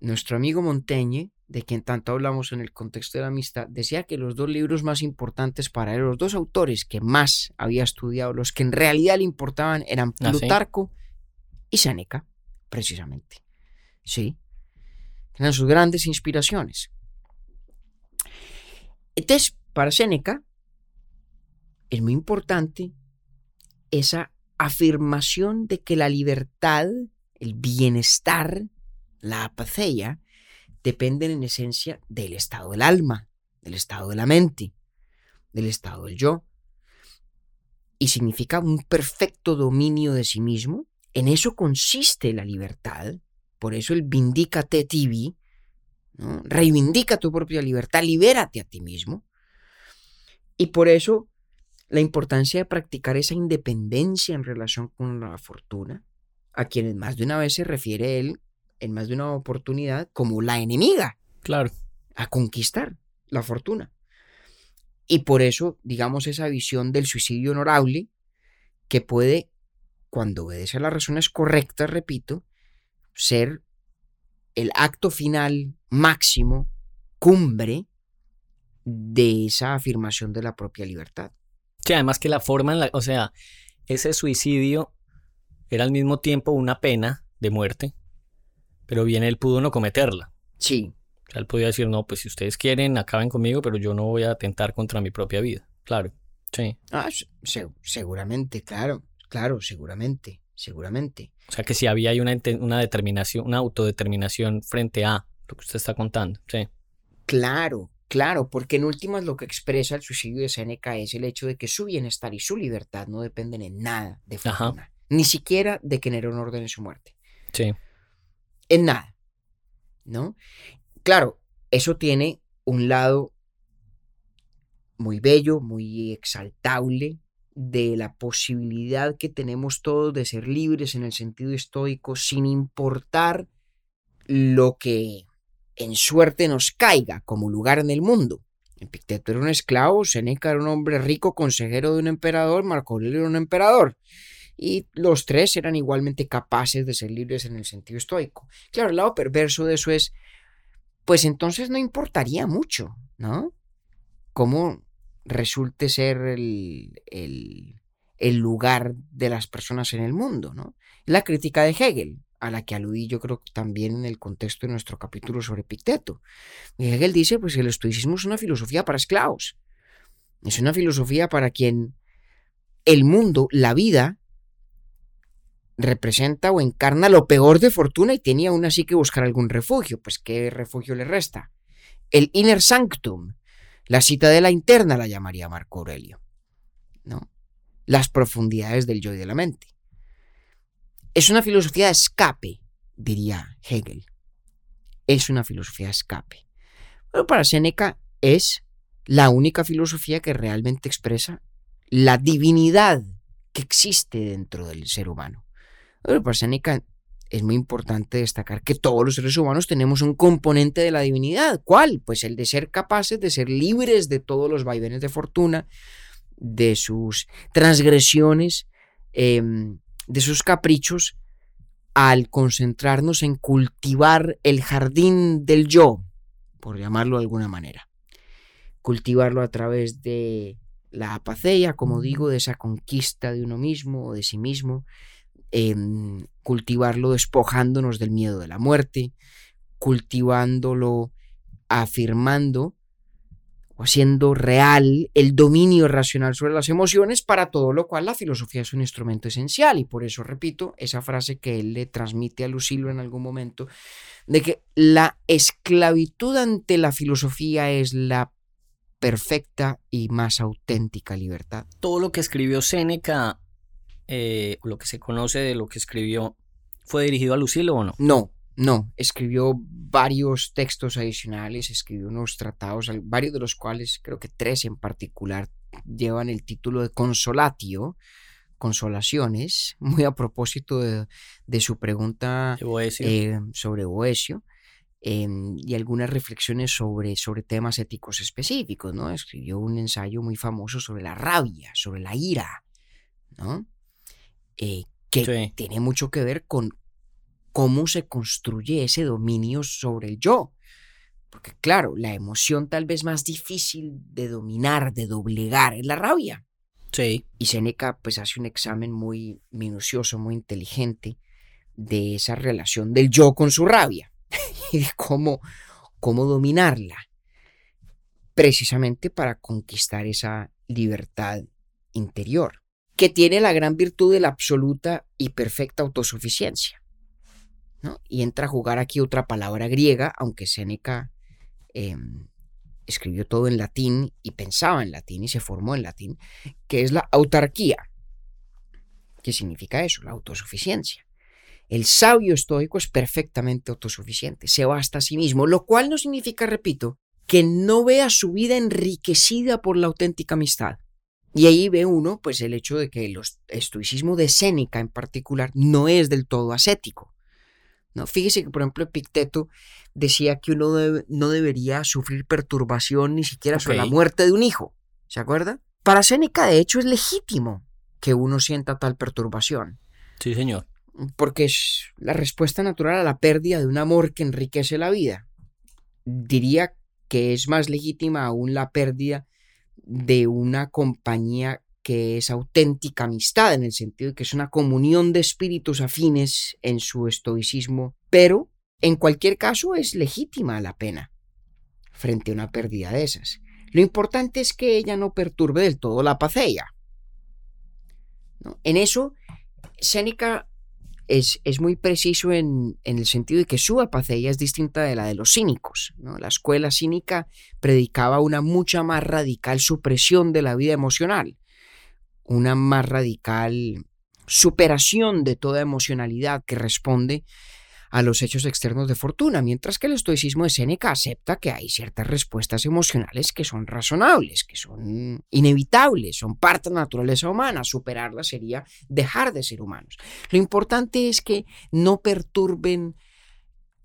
A: nuestro amigo Montaigne, de quien tanto hablamos en el contexto de la amistad, decía que los dos libros más importantes para él, los dos autores que más había estudiado, los que en realidad le importaban, eran ah, Plutarco y Séneca, precisamente. Sí, eran sus grandes inspiraciones. Entonces, para Séneca, es muy importante esa afirmación de que la libertad, el bienestar, la apacea, dependen en esencia del estado del alma, del estado de la mente, del estado del yo. Y significa un perfecto dominio de sí mismo. En eso consiste la libertad. Por eso el vindicate tibi Reivindica tu propia libertad, libérate a ti mismo. Y por eso la importancia de practicar esa independencia en relación con la fortuna, a quienes más de una vez se refiere él, en más de una oportunidad, como la enemiga.
B: Claro.
A: A conquistar la fortuna. Y por eso, digamos, esa visión del suicidio honorable, que puede, cuando obedece a las razones correctas, repito, ser el acto final máximo, cumbre de esa afirmación de la propia libertad.
B: Sí, además que la forma, en la, o sea, ese suicidio era al mismo tiempo una pena de muerte, pero bien él pudo no cometerla.
A: Sí.
B: O sea, él podía decir, no, pues si ustedes quieren, acaben conmigo, pero yo no voy a atentar contra mi propia vida. Claro, sí.
A: Ah, seguramente, claro, claro, seguramente seguramente.
B: O sea que si había una, una determinación, una autodeterminación frente a lo que usted está contando, sí.
A: Claro, claro, porque en últimas lo que expresa el suicidio de Seneca es el hecho de que su bienestar y su libertad no dependen en nada de fortuna, ni siquiera de que Nerón ordene su muerte.
B: Sí.
A: En nada, ¿no? Claro, eso tiene un lado muy bello, muy exaltable, de la posibilidad que tenemos todos de ser libres en el sentido estoico sin importar lo que en suerte nos caiga como lugar en el mundo. Epicteto era un esclavo, Seneca era un hombre rico, consejero de un emperador, Marco Aurelio era un emperador. Y los tres eran igualmente capaces de ser libres en el sentido estoico. Claro, el lado perverso de eso es, pues entonces no importaría mucho, ¿no? Cómo resulte ser el, el lugar de las personas en el mundo, ¿no? La crítica de Hegel, a la que aludí yo creo también en el contexto de nuestro capítulo sobre Picteto. Hegel dice pues que el estoicismo es una filosofía para esclavos. Es una filosofía para quien el mundo, la vida, representa o encarna lo peor de fortuna y tenía aún así que buscar algún refugio. Pues ¿qué refugio le resta? El inner sanctum, la cita de la interna la llamaría Marco Aurelio. ¿no? Las profundidades del yo y de la mente. Es una filosofía de escape, diría Hegel. Es una filosofía de escape. Pero para Séneca es la única filosofía que realmente expresa la divinidad que existe dentro del ser humano. Pero para Séneca es muy importante destacar que todos los seres humanos tenemos un componente de la divinidad. ¿Cuál? Pues el de ser capaces de ser libres de todos los vaivenes de fortuna, de sus transgresiones, em, de sus caprichos, al concentrarnos en cultivar el jardín del yo, por llamarlo de alguna manera. Cultivarlo a través de la apaceia, como digo, de esa conquista de uno mismo o de sí mismo, Em, cultivarlo despojándonos del miedo de la muerte, cultivándolo afirmando o haciendo real el dominio racional sobre las emociones, para todo lo cual la filosofía es un instrumento esencial. Y por eso repito esa frase que él le transmite a Lucilo en algún momento, de que la esclavitud ante la filosofía es la perfecta y más auténtica libertad.
B: Todo lo que escribió Séneca eh, lo que se conoce de lo que escribió, ¿fue dirigido a Lucilo o no?
A: No, no. Escribió varios textos adicionales, escribió unos tratados, varios de los cuales, creo que tres en particular, llevan el título de Consolatio, Consolaciones, muy a propósito de, su pregunta eh, sobre Boesio. Em, y algunas reflexiones sobre, sobre temas éticos específicos, ¿no? Escribió un ensayo muy famoso sobre la rabia, sobre la ira, ¿no? Eh, que tiene mucho que ver con cómo se construye ese dominio sobre el yo. Porque claro, la emoción tal vez más difícil de dominar, de doblegar, es la rabia.
B: Sí.
A: Y Seneca pues hace un examen muy minucioso, muy inteligente de esa relación del yo con su rabia y de cómo, cómo dominarla, precisamente para conquistar esa libertad interior que tiene la gran virtud de la absoluta y perfecta autosuficiencia. Y entra a jugar aquí otra palabra griega, aunque Séneca em, escribió todo en latín y pensaba en latín y se formó en latín, que es la autarquía. ¿Qué significa eso? La autosuficiencia. El sabio estoico es perfectamente autosuficiente, se basta a sí mismo, lo cual no significa, repito, que no vea su vida enriquecida por la auténtica amistad. Y ahí ve uno pues el hecho de que el estoicismo de Séneca en particular no es del todo ascético. ¿no? Fíjese que por ejemplo Epicteto decía que uno no debería sufrir perturbación ni siquiera sobre la muerte de un hijo. ¿Se acuerda? Para Séneca de hecho es legítimo que uno sienta tal perturbación.
B: Sí, señor.
A: Porque es la respuesta natural a la pérdida de un amor que enriquece la vida. Diría que es más legítima aún la pérdida de una compañía que es auténtica amistad, en el sentido de que es una comunión de espíritus afines en su estoicismo, pero en cualquier caso es legítima la pena frente a una pérdida de esas. Lo importante es que ella no perturbe del todo la paceia. En eso, Séneca es, muy preciso en, el sentido de que su apaceia es distinta de la de los cínicos. La escuela cínica predicaba una mucha más radical supresión de la vida emocional, una más radical superación de toda emocionalidad que responde a los hechos externos de fortuna, mientras que el estoicismo de Séneca acepta que hay ciertas respuestas emocionales que son razonables, que son inevitables, son parte de la naturaleza humana. Superarlas sería dejar de ser humanos. Lo importante es que no perturben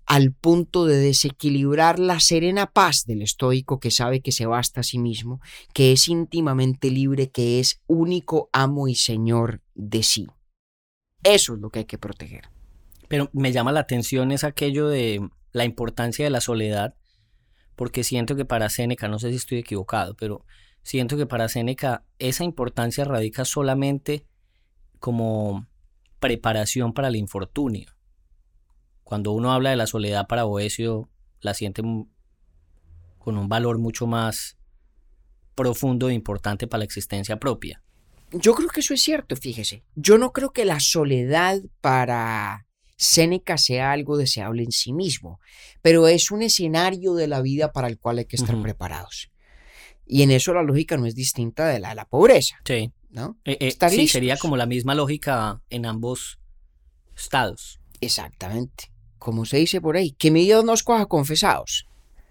A: al punto de desequilibrar la serena paz del estoico que sabe que se basta a sí mismo, que es íntimamente libre, que es único amo y señor de sí. Eso es lo que hay que proteger.
B: Pero me llama la atención es aquello de la importancia de la soledad, porque siento que para Séneca, no sé si estoy equivocado, pero siento que para Séneca esa importancia radica solamente como preparación para el infortunio. Cuando uno habla de la soledad para Boesio, la siente con un valor mucho más profundo e importante para la existencia propia.
A: Yo creo que eso es cierto, fíjese. Yo no creo que la soledad para Séneca sea algo deseable en sí mismo, pero es un escenario de la vida para el cual hay que estar preparados. Y en eso la lógica no es distinta de la de la pobreza.
B: Sí.
A: ¿no?
B: Eh, eh, sí, sería como la misma lógica en ambos estados.
A: Exactamente. Como se dice por ahí, que mi Dios nos coja confesados.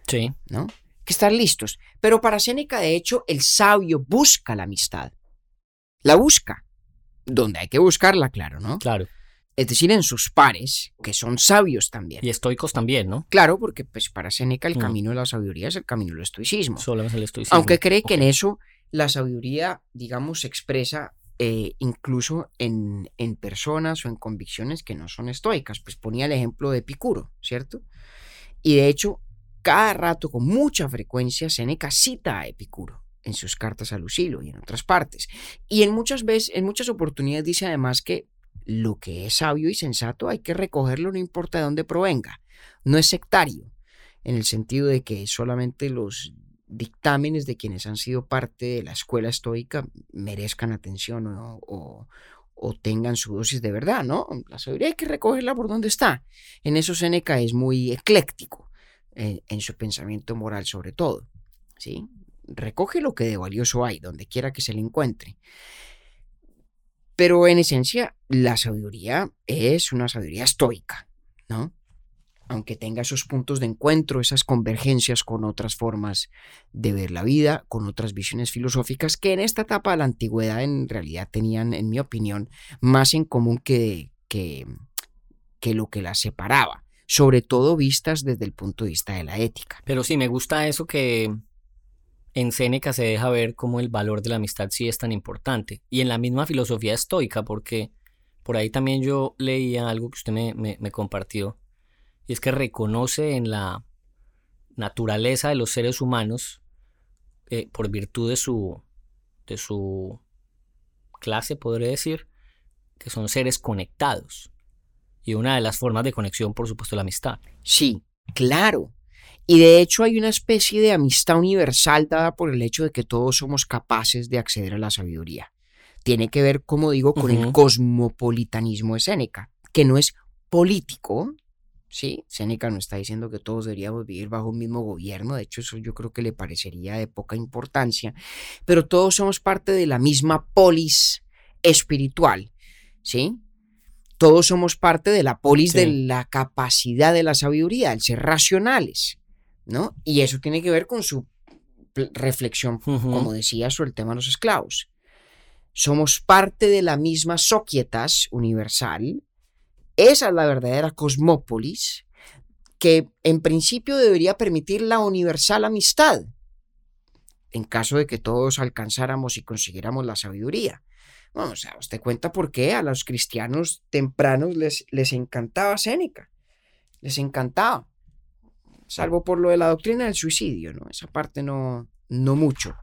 B: Sí.
A: ¿No? Que estar listos. Pero para Séneca, de hecho, el sabio busca la amistad. La busca. Donde hay que buscarla, claro, ¿no?
B: Claro.
A: Es decir, en sus pares, que son sabios también.
B: Y estoicos también, ¿no?
A: Claro, porque pues para Séneca el mm. camino de la sabiduría es el camino del estoicismo.
B: Solo es el estoicismo.
A: Aunque cree que en eso la sabiduría, digamos, se expresa eh, incluso en, en, personas o en convicciones que no son estoicas. Pues ponía el ejemplo de Epicuro, ¿cierto? Y de hecho, cada rato, con mucha frecuencia, Seneca cita a Epicuro en sus cartas a Lucilo y en otras partes. Y en muchas veces, en muchas oportunidades dice además que lo que es sabio y sensato hay que recogerlo no importa de dónde provenga. No es sectario, en el sentido de que solamente los dictámenes de quienes han sido parte de la escuela estoica merezcan atención o, tengan su dosis de verdad, ¿no? La sabiduría hay que recogerla por donde está. En eso Seneca es muy ecléctico eh, en su pensamiento moral sobre todo, ¿sí? Recoge lo que de valioso hay, donde quiera que se le encuentre. Pero en esencia, la sabiduría es una sabiduría estoica, ¿no? aunque tenga esos puntos de encuentro, esas convergencias con otras formas de ver la vida, con otras visiones filosóficas que en esta etapa de la antigüedad en realidad tenían, en mi opinión, más en común que, que, que lo que las separaba, sobre todo vistas desde el punto de vista de la ética.
B: Pero sí, me gusta eso que en Séneca se deja ver cómo el valor de la amistad sí es tan importante, y en la misma filosofía estoica, porque por ahí también yo leía algo que usted me, me compartió, y es que reconoce en la naturaleza de los seres humanos, eh, por virtud de su, de su clase, podría decir, que son seres conectados. Y una de las formas de conexión, por supuesto, es la amistad.
A: Sí, claro. Y de hecho hay una especie de amistad universal dada por el hecho de que todos somos capaces de acceder a la sabiduría. Tiene que ver, como digo, con el cosmopolitanismo de Séneca, que no es político, Sí, Seneca no está diciendo que todos deberíamos vivir bajo un mismo gobierno, de hecho eso yo creo que le parecería de poca importancia, pero todos somos parte de la misma polis espiritual, ¿sí? Todos somos parte de la polis de la capacidad de la sabiduría, el ser racionales, ¿no? Y eso tiene que ver con su reflexión, como decía, sobre el tema de los esclavos. Somos parte de la misma societas universal, esa es la verdadera cosmópolis que en principio debería permitir la universal amistad, en caso de que todos alcanzáramos y consiguiéramos la sabiduría. Bueno, o sea, usted cuenta por qué a los cristianos tempranos les, les encantaba Séneca, les encantaba, salvo por lo de la doctrina del suicidio, ¿no? Esa parte no, no mucho.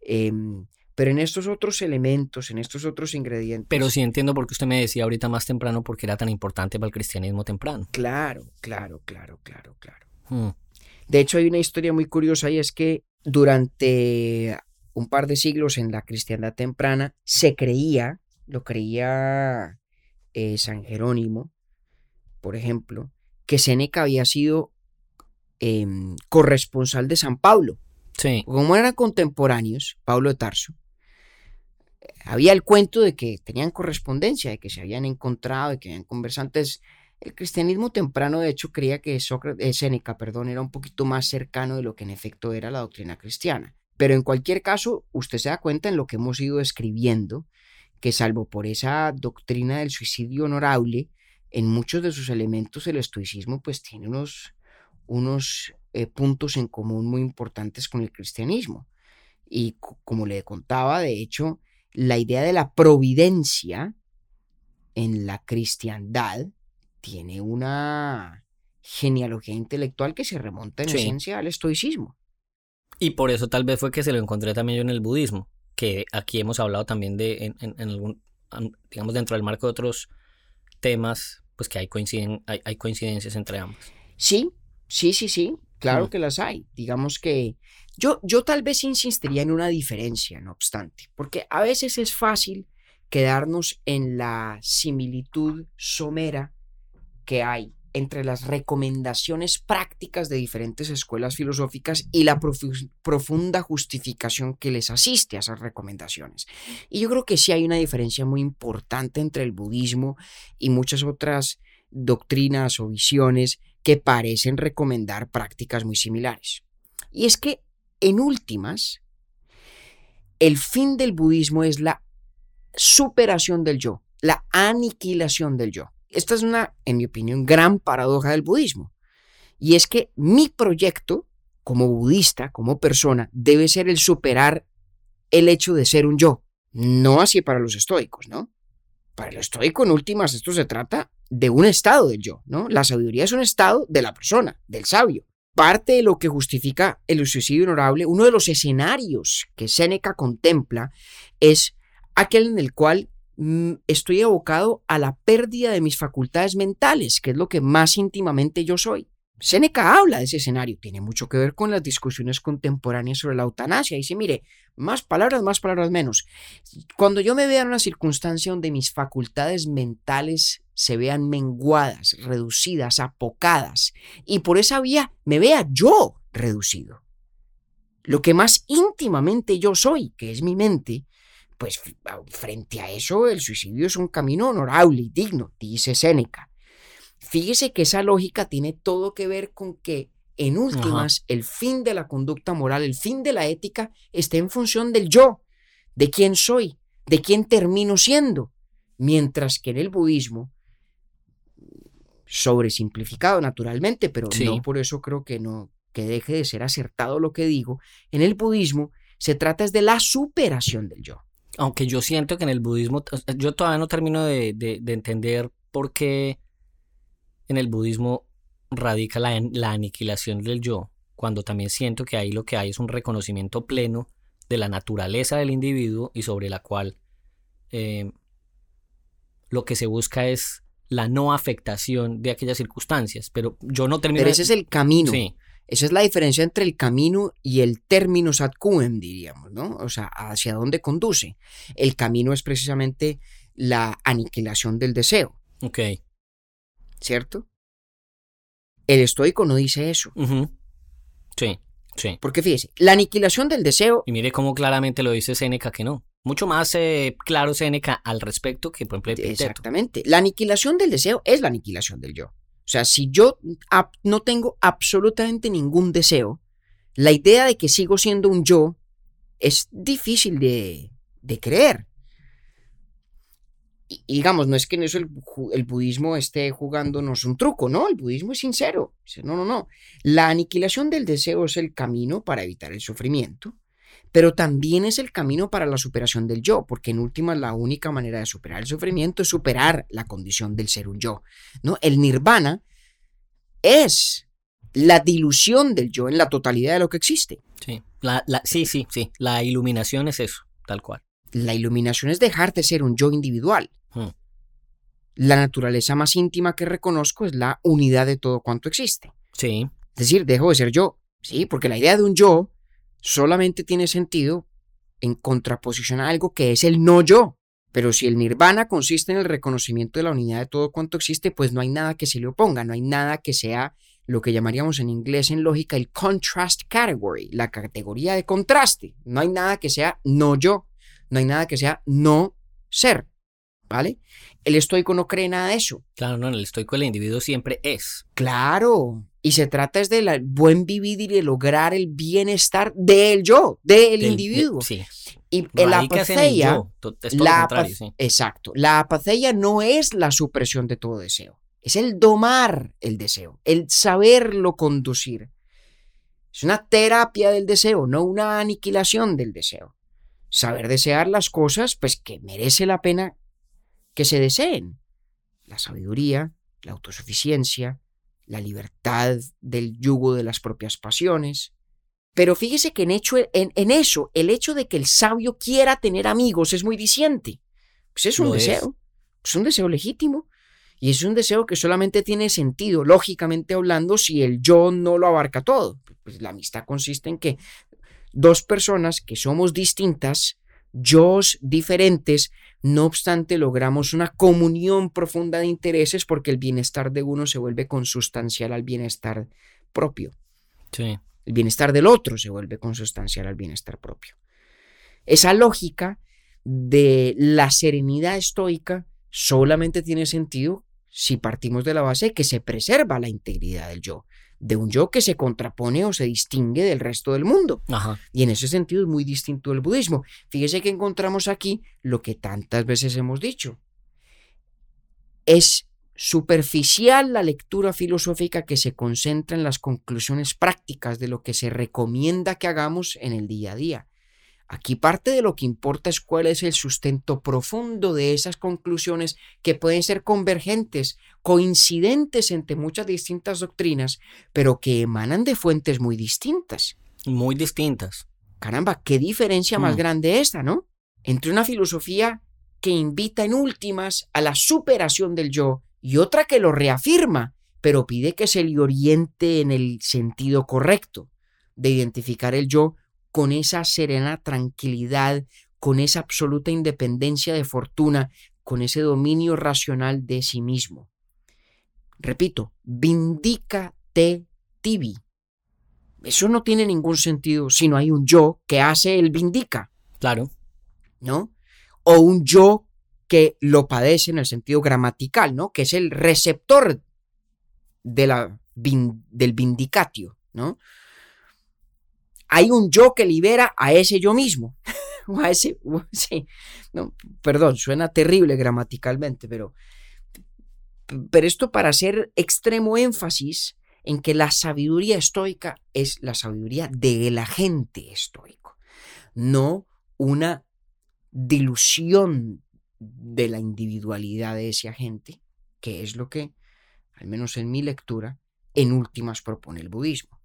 A: Em, pero en estos otros elementos, en estos otros ingredientes.
B: Pero sí entiendo por qué usted me decía ahorita más temprano porque era tan importante para el cristianismo temprano.
A: Claro, claro, claro, claro, claro. Hmm. De hecho, hay una historia muy curiosa y es que durante un par de siglos en la cristiandad temprana se creía, lo creía eh, San Jerónimo, por ejemplo, que Séneca había sido em, corresponsal de San Pablo.
B: Sí.
A: Como eran contemporáneos, Pablo de Tarso, había el cuento de que tenían correspondencia, de que se habían encontrado, de que habían conversado. Entonces, el cristianismo temprano, de hecho, creía que Sócrates, eh, Séneca perdón, era un poquito más cercano de lo que en efecto era la doctrina cristiana. Pero en cualquier caso, usted se da cuenta en lo que hemos ido escribiendo, que salvo por esa doctrina del suicidio honorable, en muchos de sus elementos el estoicismo pues tiene unos, unos eh, puntos en común muy importantes con el cristianismo. Y como le contaba, de hecho, la idea de la providencia en la cristiandad tiene una genealogía intelectual que se remonta en esencia al estoicismo.
B: Y por eso tal vez fue que se lo encontré también yo en el budismo, que aquí hemos hablado también de, en, algún, digamos, dentro del marco de otros temas, pues que hay, coinciden, hay, coincidencias entre ambos.
A: Sí, sí, sí, sí, claro que las hay. Digamos que yo, yo tal vez insistiría en una diferencia, no obstante, porque a veces es fácil quedarnos en la similitud somera que hay entre las recomendaciones prácticas de diferentes escuelas filosóficas y la profunda justificación que les asiste a esas recomendaciones. Y yo creo que sí hay una diferencia muy importante entre el budismo y muchas otras doctrinas o visiones que parecen recomendar prácticas muy similares. Y es que, en últimas, el fin del budismo es la superación del yo, la aniquilación del yo. Esta es una, en mi opinión, gran paradoja del budismo. Y es que mi proyecto, como budista, como persona, debe ser el superar el hecho de ser un yo. No así para los estoicos, ¿no? Para el estoico, en últimas, esto se trata de un estado del yo, ¿no? La sabiduría es un estado de la persona, del sabio. Parte de lo que justifica el suicidio honorable, uno de los escenarios que Séneca contempla es aquel en el cual Mm, estoy abocado a la pérdida de mis facultades mentales, que es lo que más íntimamente yo soy. Seneca habla de ese escenario, tiene mucho que ver con las discusiones contemporáneas sobre la eutanasia. Dice, mire, más palabras, más palabras menos. Cuando yo me vea en una circunstancia donde mis facultades mentales se vean menguadas, reducidas, apocadas, y por esa vía me vea yo reducido. Lo que más íntimamente yo soy, que es mi mente, pues frente a eso el suicidio es un camino honorable y digno, dice Séneca. Fíjese que esa lógica tiene todo que ver con que, en últimas, el fin de la conducta moral, el fin de la ética, está en función del yo, de quién soy, de quién termino siendo. Mientras que en el budismo, sobresimplificado naturalmente, pero no por eso creo que no que deje de ser acertado lo que digo, en el budismo se trata es de la superación del yo.
B: Aunque yo siento que en el budismo, yo todavía no termino de, entender por qué en el budismo radica la, aniquilación del yo, cuando también siento que ahí lo que hay es un reconocimiento pleno de la naturaleza del individuo y sobre la cual eh, lo que se busca es la no afectación de aquellas circunstancias. Pero yo no termino.
A: Pero ese es el camino. Sí. Esa es la diferencia entre el camino y el terminus ad quem, diríamos, ¿no? O sea, hacia dónde conduce. El camino es precisamente la aniquilación del deseo.
B: Ok.
A: ¿Cierto? El estoico no dice eso.
B: Sí, sí.
A: Porque fíjese, la aniquilación del deseo.
B: Y mire cómo claramente lo dice Séneca que no. Mucho más eh, claro Séneca al respecto que, por ejemplo,
A: Exactamente. La aniquilación del deseo es la aniquilación del yo. O sea, si yo no tengo absolutamente ningún deseo, la idea de que sigo siendo un yo es difícil de, creer. Y, digamos, no es que en eso el, el, budismo esté jugándonos un truco, no, el budismo es sincero. no, no, no. La aniquilación del deseo es el camino para evitar el sufrimiento pero también es el camino para la superación del yo, porque en última la única manera de superar el sufrimiento es superar la condición del ser un yo. ¿no? El nirvana es la dilución del yo en la totalidad de lo que existe.
B: Sí, la, sí, sí, sí, la iluminación es eso, tal cual.
A: La iluminación es dejar de ser un yo individual. Hmm. La naturaleza más íntima que reconozco es la unidad de todo cuanto existe.
B: Sí.
A: Es decir, dejo de ser yo. Sí, porque la idea de un yo solamente tiene sentido en contraposición a algo que es el no yo. Pero si el nirvana consiste en el reconocimiento de la unidad de todo cuanto existe, pues no hay nada que se le oponga, no hay nada que sea lo que llamaríamos en inglés en lógica el contrast category, la categoría de contraste. No hay nada que sea no yo, no hay nada que sea no ser. ¿Vale? El estoico no cree nada de eso.
B: Claro, no, en el estoico el individuo siempre es.
A: Claro. Y se trata es del buen vivir y de lograr el bienestar del yo, del, individuo.
B: sí.
A: Y la apatheia, la exacto, la apatheia no es la supresión de todo deseo, es el domar el deseo, el saberlo conducir. Es una terapia del deseo, no una aniquilación del deseo. Saber desear las cosas, pues que merece la pena que se deseen. La sabiduría, la autosuficiencia, la libertad del yugo de las propias pasiones, Pero fíjese que en, hecho, en, en eso, el hecho de que el sabio quiera tener amigos es muy diciente. Pues es un deseo, es un deseo legítimo. Y es un deseo que solamente tiene sentido, lógicamente hablando, si el yo no lo abarca todo. Pues la amistad consiste en que dos personas que somos distintas, yo diferentes, no obstante logramos una comunión profunda de intereses porque el bienestar de uno se vuelve consustancial al bienestar propio.
B: Sí.
A: El bienestar del otro se vuelve consustancial al bienestar propio. Esa lógica de la serenidad estoica solamente tiene sentido si partimos de la base de que se preserva la integridad del yo, de un yo que se contrapone o se distingue del resto del mundo.
B: Ajá.
A: Y en ese sentido es muy distinto del budismo. Fíjese que encontramos aquí lo que tantas veces hemos dicho. Es superficial la lectura filosófica que se concentra en las conclusiones prácticas de lo que se recomienda que hagamos en el día a día. Aquí parte de lo que importa es cuál es el sustento profundo de esas conclusiones que pueden ser convergentes, coincidentes entre muchas distintas doctrinas, pero que emanan de fuentes muy distintas.
B: Muy distintas.
A: Caramba, qué diferencia más
B: Mm.
A: grande esta, ¿no? Entre una filosofía que invita en últimas a la superación del yo y otra que lo reafirma, pero pide que se le oriente en el sentido correcto de identificar el yo con esa serena tranquilidad, con esa absoluta independencia de fortuna, con ese dominio racional de sí mismo. Repito, vindica te tibi. Eso no tiene ningún sentido si no hay un yo que hace el vindica,
B: Claro.
A: ¿no? O un yo que lo padece en el sentido gramatical, ¿no? Que es el receptor de la, vin- del vindicatio, ¿no? Hay un yo que libera a ese yo mismo. a ese, sí, no, perdón, suena terrible gramaticalmente, pero, pero esto para hacer extremo énfasis en que la sabiduría estoica es la sabiduría del agente estoico, no una dilución de la individualidad de ese agente, que es lo que, al menos en mi lectura, en últimas propone el budismo.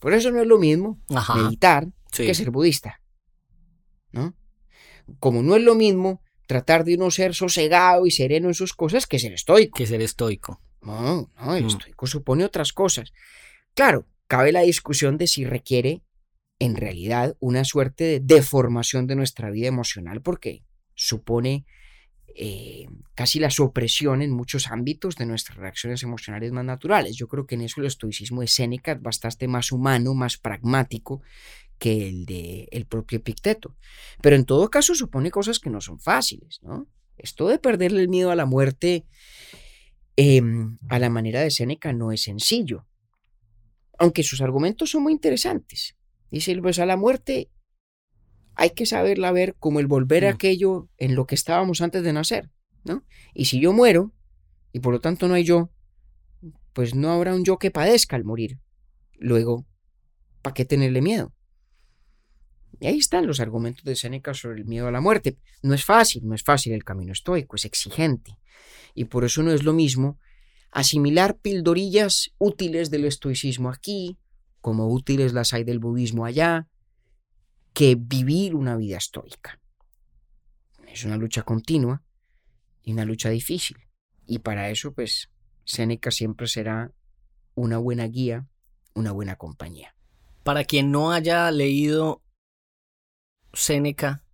A: Por eso no es lo mismo
B: Ajá.
A: meditar
B: Sí.
A: que ser budista. ¿No? Como no es lo mismo tratar de uno ser sosegado y sereno en sus cosas que ser estoico.
B: Que ser estoico.
A: No, no, el
B: Mm.
A: estoico supone otras cosas. Claro, cabe la discusión de si requiere en realidad una suerte de deformación de nuestra vida emocional porque supone eh, casi la supresión en muchos ámbitos de nuestras reacciones emocionales más naturales. Yo creo que en eso el estoicismo de Séneca es bastante más humano, más pragmático que el de el propio Epicteto. Pero en todo caso supone cosas que no son fáciles, ¿no? Esto de perderle el miedo a la muerte em, a la manera de Séneca no es sencillo. Aunque sus argumentos son muy interesantes. Dice, pues a la muerte hay que saberla ver como el volver a
B: Mm.
A: aquello en lo que estábamos antes de nacer, ¿no? Y si yo muero, y por lo tanto no hay yo, pues no habrá un yo que padezca al morir. Luego, ¿para qué tenerle miedo? Y ahí están los argumentos de Séneca sobre el miedo a la muerte. No es fácil, no es fácil el camino estoico, es exigente. Y por eso no es lo mismo asimilar pildorillas útiles del estoicismo aquí, como útiles las hay del budismo allá, que vivir una vida estoica. Es una lucha continua y una lucha difícil. Y para eso, pues, Séneca siempre será una buena guía, una buena compañía.
B: Para quien no haya leído Séneca,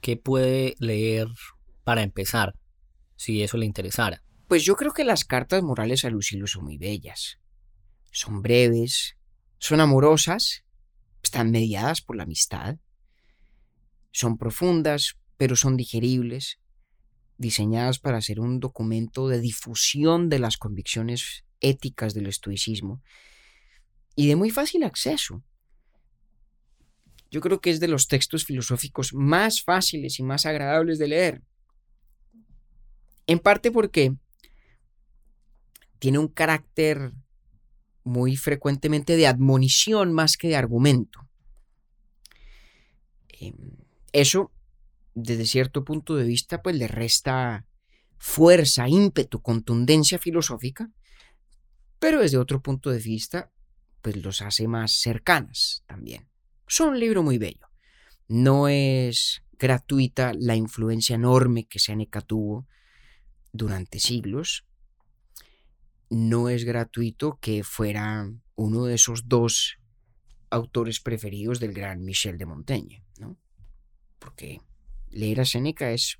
B: ¿qué puede leer para empezar? Si eso le interesara.
A: Pues yo creo que las cartas morales a Lucilo son muy bellas. Son breves, son amorosas, están mediadas por la amistad, son profundas, pero son digeribles, diseñadas para ser un documento de difusión de las convicciones éticas del estoicismo y de muy fácil acceso. Yo creo que es de los textos filosóficos más fáciles y más agradables de leer. En parte porque tiene un carácter muy frecuentemente de admonición más que de argumento. Eh, Eso, desde cierto punto de vista, pues le resta fuerza, ímpetu, contundencia filosófica, pero desde otro punto de vista pues los hace más cercanas también. Son un libro muy bello. No es gratuita la influencia enorme que Seneca tuvo durante siglos. No es gratuito que fuera uno de esos dos autores preferidos del gran Michel de Montaigne, ¿no? Porque leer a Seneca es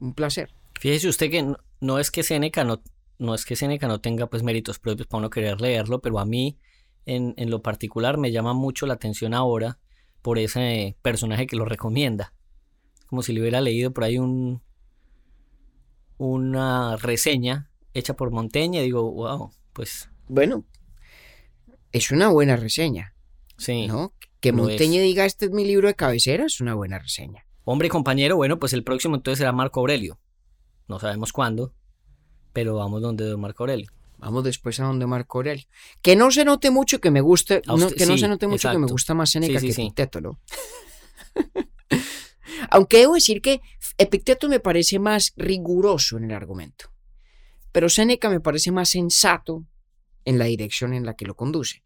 A: un placer.
B: Fíjese usted que no, es que Seneca no, no es que no tenga pues méritos propios para uno querer leerlo, pero a mí en, en lo particular me llama mucho la atención ahora por ese personaje que lo recomienda. Como si le hubiera leído por ahí un una reseña hecha por y digo, wow, pues...
A: Bueno, es una buena reseña.
B: Sí.
A: ¿no? Que Montaigne diga, este es mi libro de cabecera, es una buena reseña.
B: Hombre compañero, bueno, pues el próximo entonces será Marco Aurelio. No sabemos cuándo, pero vamos donde Marco Aurelio.
A: Vamos después a donde Marco Aurelio. Que no se note mucho que me guste, que no se note mucho que me gusta más Seneca que Epicteto, ¿no? Aunque debo decir que Epicteto me parece más riguroso en el argumento, pero Seneca me parece más sensato en la dirección en la que lo conduce.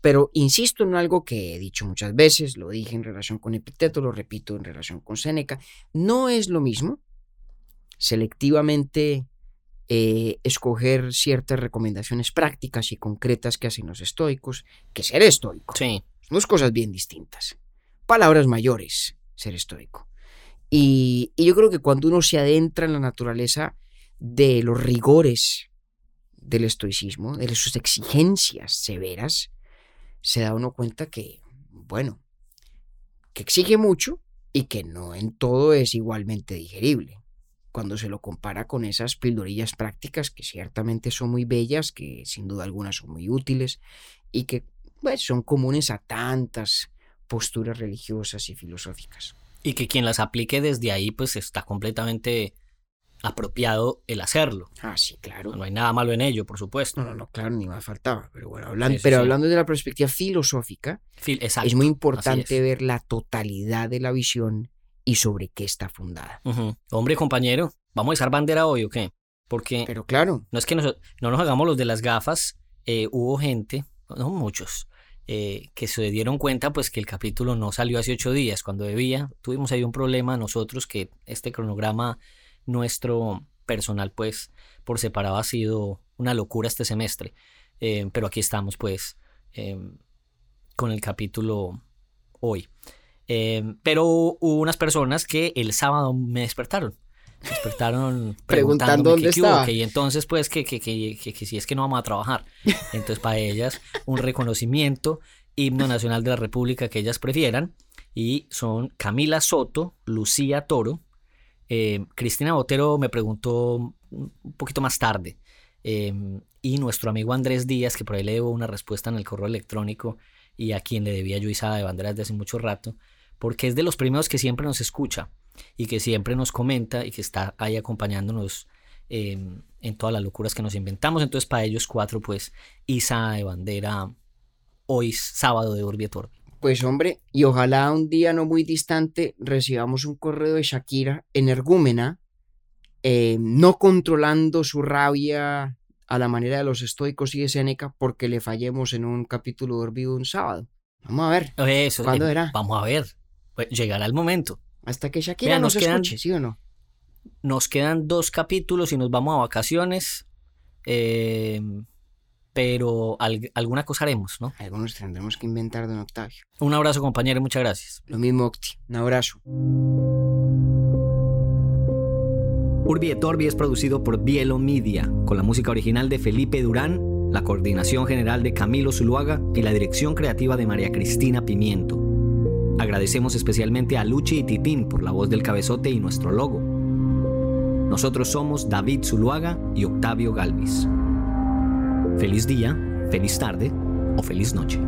A: Pero insisto en algo que he dicho muchas veces, lo dije en relación con Epicteto, lo repito en relación con Seneca, no es lo mismo selectivamente eh, escoger ciertas recomendaciones prácticas y concretas que hacen los estoicos que ser estoico.
B: Sí.
A: Son dos cosas bien distintas. Palabras mayores, ser estoico. Y, y yo creo que cuando uno se adentra en la naturaleza de los rigores del estoicismo, de sus exigencias severas, se da uno cuenta que, bueno, que exige mucho y que no en todo es igualmente digerible. Cuando se lo compara con esas pildorillas prácticas que ciertamente son muy bellas, que sin duda algunas son muy útiles y que pues, son comunes a tantas posturas religiosas y filosóficas.
B: Y que quien las aplique desde ahí pues está completamente apropiado el hacerlo.
A: Ah, sí, claro.
B: No hay nada malo en ello, por supuesto.
A: No, no, no claro, ni más faltaba. Pero bueno, hablando, pero hablando de la perspectiva filosófica, es muy importante ver la totalidad de la visión y sobre qué está fundada.
B: Hombre, compañero, ¿vamos a usar bandera hoy o qué? Porque...
A: Pero claro.
B: No es que no nos hagamos los de las gafas. Eh, hubo gente, no muchos, eh, que se dieron cuenta pues que el capítulo no salió hace ocho días cuando debía. Tuvimos ahí un problema nosotros que este cronograma nuestro personal, pues, por separado ha sido una locura este semestre. Eh, pero aquí estamos, pues, em, con el capítulo hoy. Em, pero hubo unas personas que el sábado me despertaron. Me despertaron
A: preguntando dónde estaba.
B: y entonces, pues, que, que, que, que, si es que no vamos a trabajar. Entonces, para ellas, un reconocimiento, himno nacional de la República que ellas prefieran. Y son Camila Soto, Lucía Toro, eh, Cristina Botero me preguntó un poquito más tarde. Eh, y nuestro amigo Andrés Díaz, que por ahí le debo una respuesta en el correo electrónico y a quien le debía yo Isada de Banderas de hace mucho rato, porque es de los primeros que siempre nos escucha y que siempre nos comenta y que está ahí acompañándonos eh, en todas las locuras que nos inventamos. Entonces, para ellos cuatro, pues, Isa de Bandera, hoy sábado de Urbi
A: pues hombre, y ojalá un día no muy distante recibamos un correo de Shakira energúmena, eh, no controlando su rabia a la manera de los estoicos y de Seneca porque le fallemos en un capítulo dormido un sábado. Vamos a ver.
B: Eso, ¿Cuándo eh, era? Vamos a ver. Pues llegará el momento.
A: Hasta que Shakira nos, escuche, ¿sí o no?
B: Nos quedan dos capítulos y nos vamos a vacaciones. Eh, pero alguna cosa haremos, ¿no?
A: Algunos tendremos que inventar, don Octavio.
B: Un abrazo, compañero, muchas gracias.
A: Lo mismo, Octi. Un abrazo.
B: Urbi et Orbi es producido por Bielo Media, con la música original de Felipe Durán, la coordinación general de Camilo Zuluaga y la dirección creativa de María Cristina Pimiento. Agradecemos especialmente a Luchi y Tipín por la voz del cabezote y nuestro logo. Nosotros somos David Zuluaga y Octavio Galvis. Feliz día, feliz tarde o feliz noche.